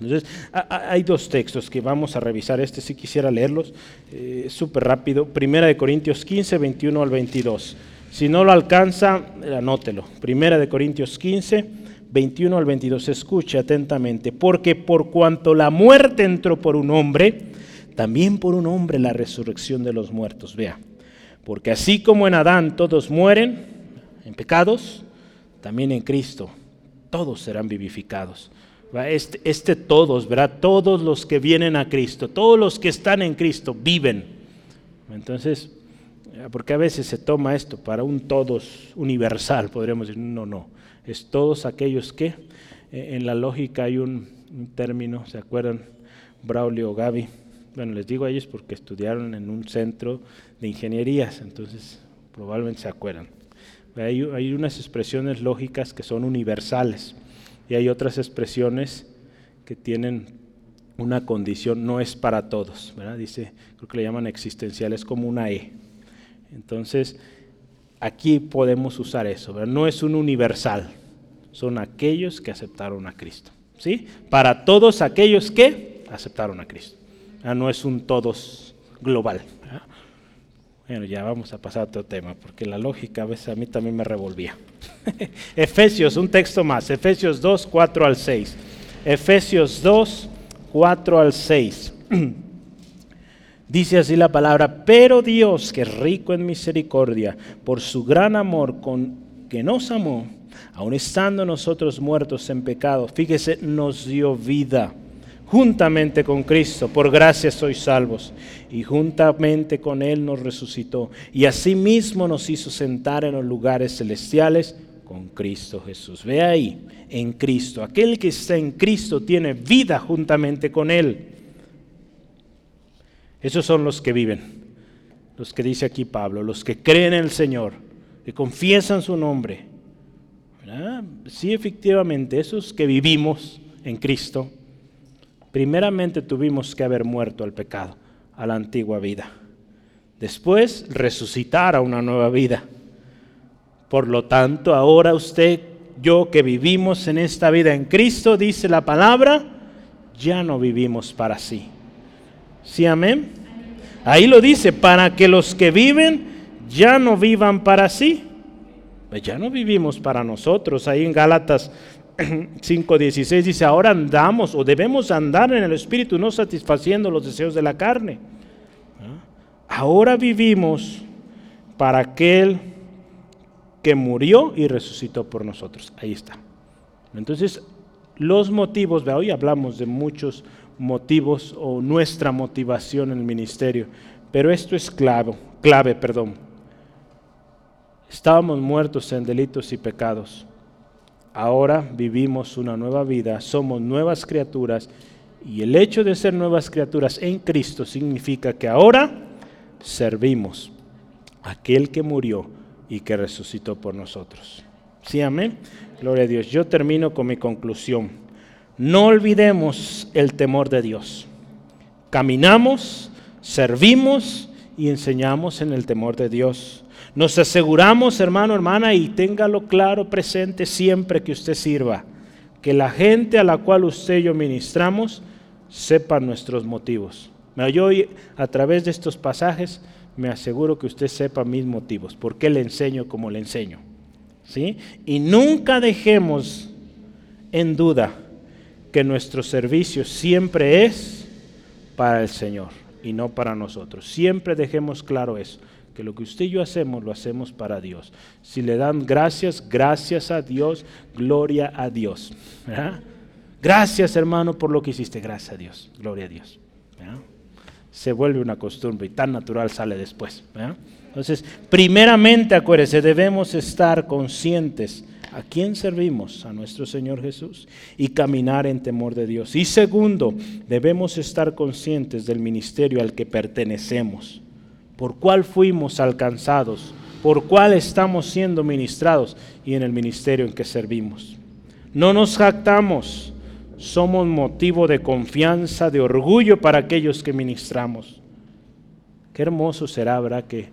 Entonces, hay dos textos que vamos a revisar. Este si quisiera leerlos, eh, súper rápido. Primera de Corintios 15, 21 al 22. Si no lo alcanza, anótelo. Primera de Corintios 15, 21 al 22. Escuche atentamente. Porque por cuanto la muerte entró por un hombre, también por un hombre la resurrección de los muertos. Vea. Porque así como en Adán todos mueren en pecados, también en Cristo todos serán vivificados este, este, todos, ¿verdad? Todos los que vienen a Cristo, todos los que están en Cristo viven. Entonces, eh, porque a veces se toma esto para un todos universal, podríamos decir, no, no, es todos aquellos que, eh, en la lógica hay un, término, ¿se acuerdan? Braulio o Gaby, bueno, les digo a ellos porque estudiaron en un centro de ingenierías, entonces probablemente se acuerdan. Hay, unas expresiones lógicas que son universales y hay otras expresiones que tienen una condición, no es para todos, ¿verdad? Dice, creo que le llaman existenciales como una E. Entonces, aquí podemos usar eso, ¿verdad? No es un universal, son aquellos que aceptaron a Cristo, ¿sí? Para todos aquellos que aceptaron a Cristo. No es un todos global. Bueno, ya vamos a pasar a otro tema, porque la lógica a veces a mí también me revolvía. *laughs* Efesios, un texto más, Efesios 2, 4 al 6. Efesios 2, 4 al 6. *clears throat* Dice así la palabra, pero Dios, que es rico en misericordia, por su gran amor con que nos amó, aun estando nosotros muertos en pecado, fíjese, nos dio vida juntamente con Cristo, por gracia sois salvos, y juntamente con Él nos resucitó, y asimismo nos hizo sentar en los lugares celestiales con Cristo Jesús. Ve ahí, en Cristo. Aquel que está en Cristo tiene vida juntamente con Él. Esos son los que viven, los que dice aquí Pablo, los que creen en el Señor, que confiesan su nombre. Sí, efectivamente, esos que vivimos en Cristo, primeramente tuvimos que haber muerto al pecado, a la antigua vida. Después resucitar a una nueva vida. Por lo tanto, ahora usted, yo que vivimos en esta vida en Cristo, dice la palabra, ya no vivimos para sí. ¿Sí, amén? Ahí lo dice, para que los que viven ya no vivan para sí. Pues ya no vivimos para nosotros. Ahí en Gálatas *clears throat* 5:16 dice, ahora andamos o debemos andar en el Espíritu, no satisfaciendo los deseos de la carne. ¿Ah? Ahora vivimos para aquel que murió y resucitó por nosotros. Ahí está. Entonces, los motivos, hoy hablamos de muchos motivos o nuestra motivación en el ministerio, pero esto es clave, clave, perdón. Estábamos muertos en delitos y pecados. Ahora vivimos una nueva vida, somos nuevas criaturas y el hecho de ser nuevas criaturas en Cristo significa que ahora servimos a aquel que murió y que resucitó por nosotros. ¿Sí, amén? Gloria a Dios. Yo termino con mi conclusión. No olvidemos el temor de Dios. Caminamos, servimos y enseñamos en el temor de Dios. Nos aseguramos, hermano, hermana, y téngalo claro presente siempre que usted sirva, que la gente a la cual usted y yo ministramos sepa nuestros motivos. Yo a través de estos pasajes me aseguro que usted sepa mis motivos, por qué le enseño como le enseño. ¿sí? Y nunca dejemos en duda que nuestro servicio siempre es para el Señor y no para nosotros. Siempre dejemos claro eso, lo que usted y yo hacemos lo hacemos para Dios. Si le dan gracias, gracias a Dios, gloria a Dios. Gracias hermano por lo que hiciste, gracias a Dios, gloria a Dios se vuelve una costumbre y tan natural sale después. Entonces, primeramente, acuérdese, debemos estar conscientes a quién servimos, a nuestro Señor Jesús, y caminar en temor de Dios. Y segundo, debemos estar conscientes del ministerio al que pertenecemos, por cuál fuimos alcanzados, por cuál estamos siendo ministrados y en el ministerio en que servimos. No nos jactamos somos motivo de confianza, de orgullo para aquellos que ministramos. Qué hermoso será, ¿verdad? Que,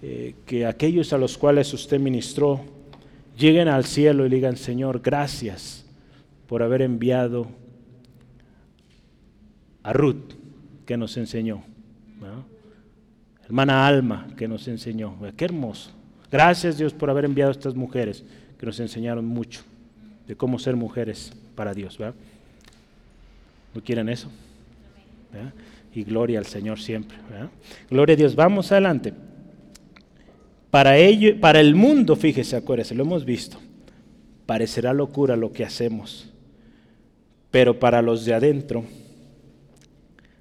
eh, que aquellos a los cuales usted ministró lleguen al cielo y digan, Señor, gracias por haber enviado a Ruth, que nos enseñó. Hermana Alma, que nos enseñó. Qué hermoso. Gracias Dios por haber enviado a estas mujeres que nos enseñaron mucho de cómo ser mujeres para Dios. ¿No quieren eso? Y gloria al Señor siempre. Gloria a Dios. Vamos adelante. Para, ello, para el mundo, fíjese, acuérdese, lo hemos visto. Parecerá locura lo que hacemos. Pero para los de adentro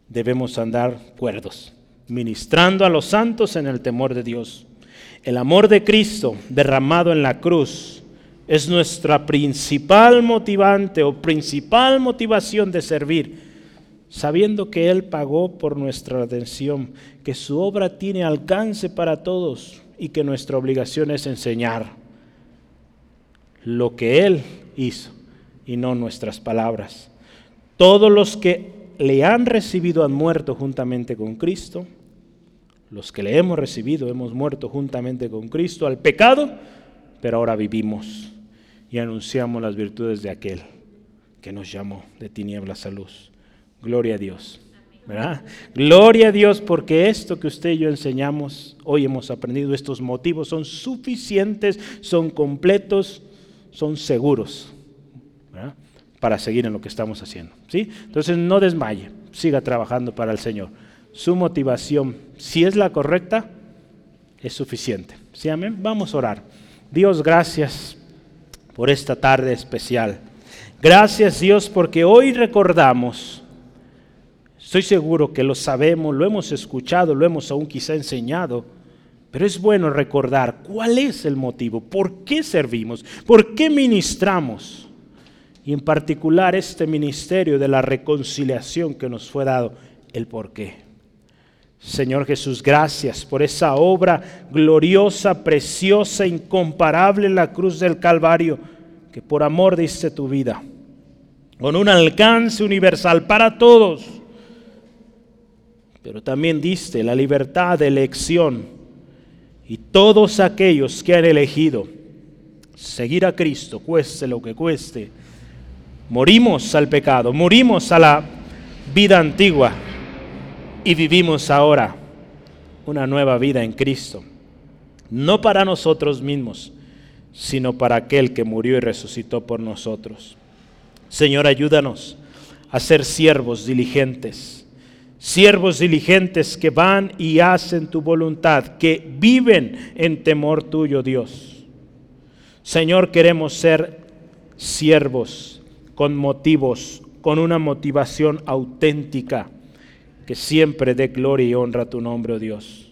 debemos andar cuerdos, ministrando a los santos en el temor de Dios. El amor de Cristo derramado en la cruz es nuestra principal motivante o principal motivación de servir, sabiendo que Él pagó por nuestra redención, que su obra tiene alcance para todos y que nuestra obligación es enseñar lo que Él hizo y no nuestras palabras. Todos los que le han recibido han muerto juntamente con Cristo. Los que le hemos recibido hemos muerto juntamente con Cristo al pecado, pero ahora vivimos y anunciamos las virtudes de aquel que nos llamó de tinieblas a luz. Gloria a Dios. Gloria a Dios porque esto que usted y yo enseñamos, hoy hemos aprendido, estos motivos son suficientes, son completos, son seguros para seguir en lo que estamos haciendo. ¿sí? Entonces no desmaye, siga trabajando para el Señor. Su motivación, si es la correcta, es suficiente. ¿Sí, amén? Vamos a orar. Dios, gracias por esta tarde especial. Gracias Dios porque hoy recordamos, estoy seguro que lo sabemos, lo hemos escuchado, lo hemos aún quizá enseñado, pero es bueno recordar cuál es el motivo, por qué servimos, por qué ministramos. Y en particular este ministerio de la reconciliación que nos fue dado, el por qué. Señor Jesús, gracias por esa obra gloriosa, preciosa, incomparable en la cruz del Calvario, que por amor diste tu vida. con un alcance universal para todos. Pero también diste la libertad de elección y todos aquellos que han elegido seguir a Cristo, cueste lo que cueste, morimos al pecado, morimos a la vida antigua y vivimos ahora una nueva vida en Cristo. No para nosotros mismos, sino para aquel que murió y resucitó por nosotros. Señor, ayúdanos a ser siervos diligentes, siervos diligentes que van y hacen tu voluntad, que viven en temor tuyo, Dios. Señor, queremos ser siervos con motivos, con una motivación auténtica, que siempre dé gloria y honra a tu nombre, oh Dios.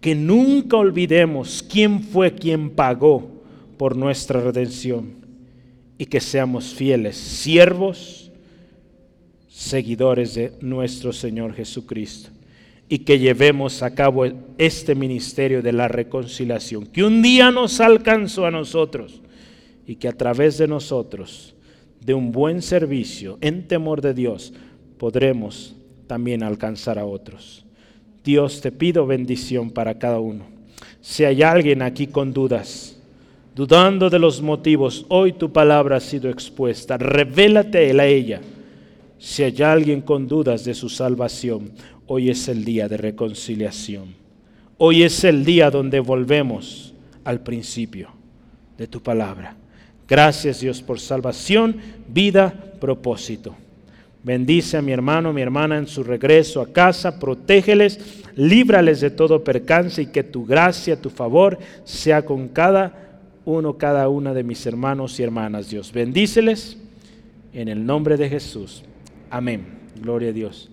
Que nunca olvidemos quién fue quien pagó por nuestra redención y que seamos fieles, siervos, seguidores de nuestro Señor Jesucristo y que llevemos a cabo este ministerio de la reconciliación, que un día nos alcanzó a nosotros y que a través de nosotros, de un buen servicio en temor de Dios, podremos también alcanzar a otros. Dios, te pido bendición para cada uno. Si hay alguien aquí con dudas, dudando de los motivos, hoy tu palabra ha sido expuesta. Revélate a ella. Si hay alguien con dudas de su salvación, hoy es el día de reconciliación. Hoy es el día donde volvemos al principio de tu palabra. Gracias Dios por salvación, vida, propósito. Bendice a mi hermano, mi hermana en su regreso a casa, protégeles, líbrales de todo percance y que tu gracia, tu favor sea con cada uno cada una de mis hermanos y hermanas, Dios. Bendíceles en el nombre de Jesús. Amén. Gloria a Dios.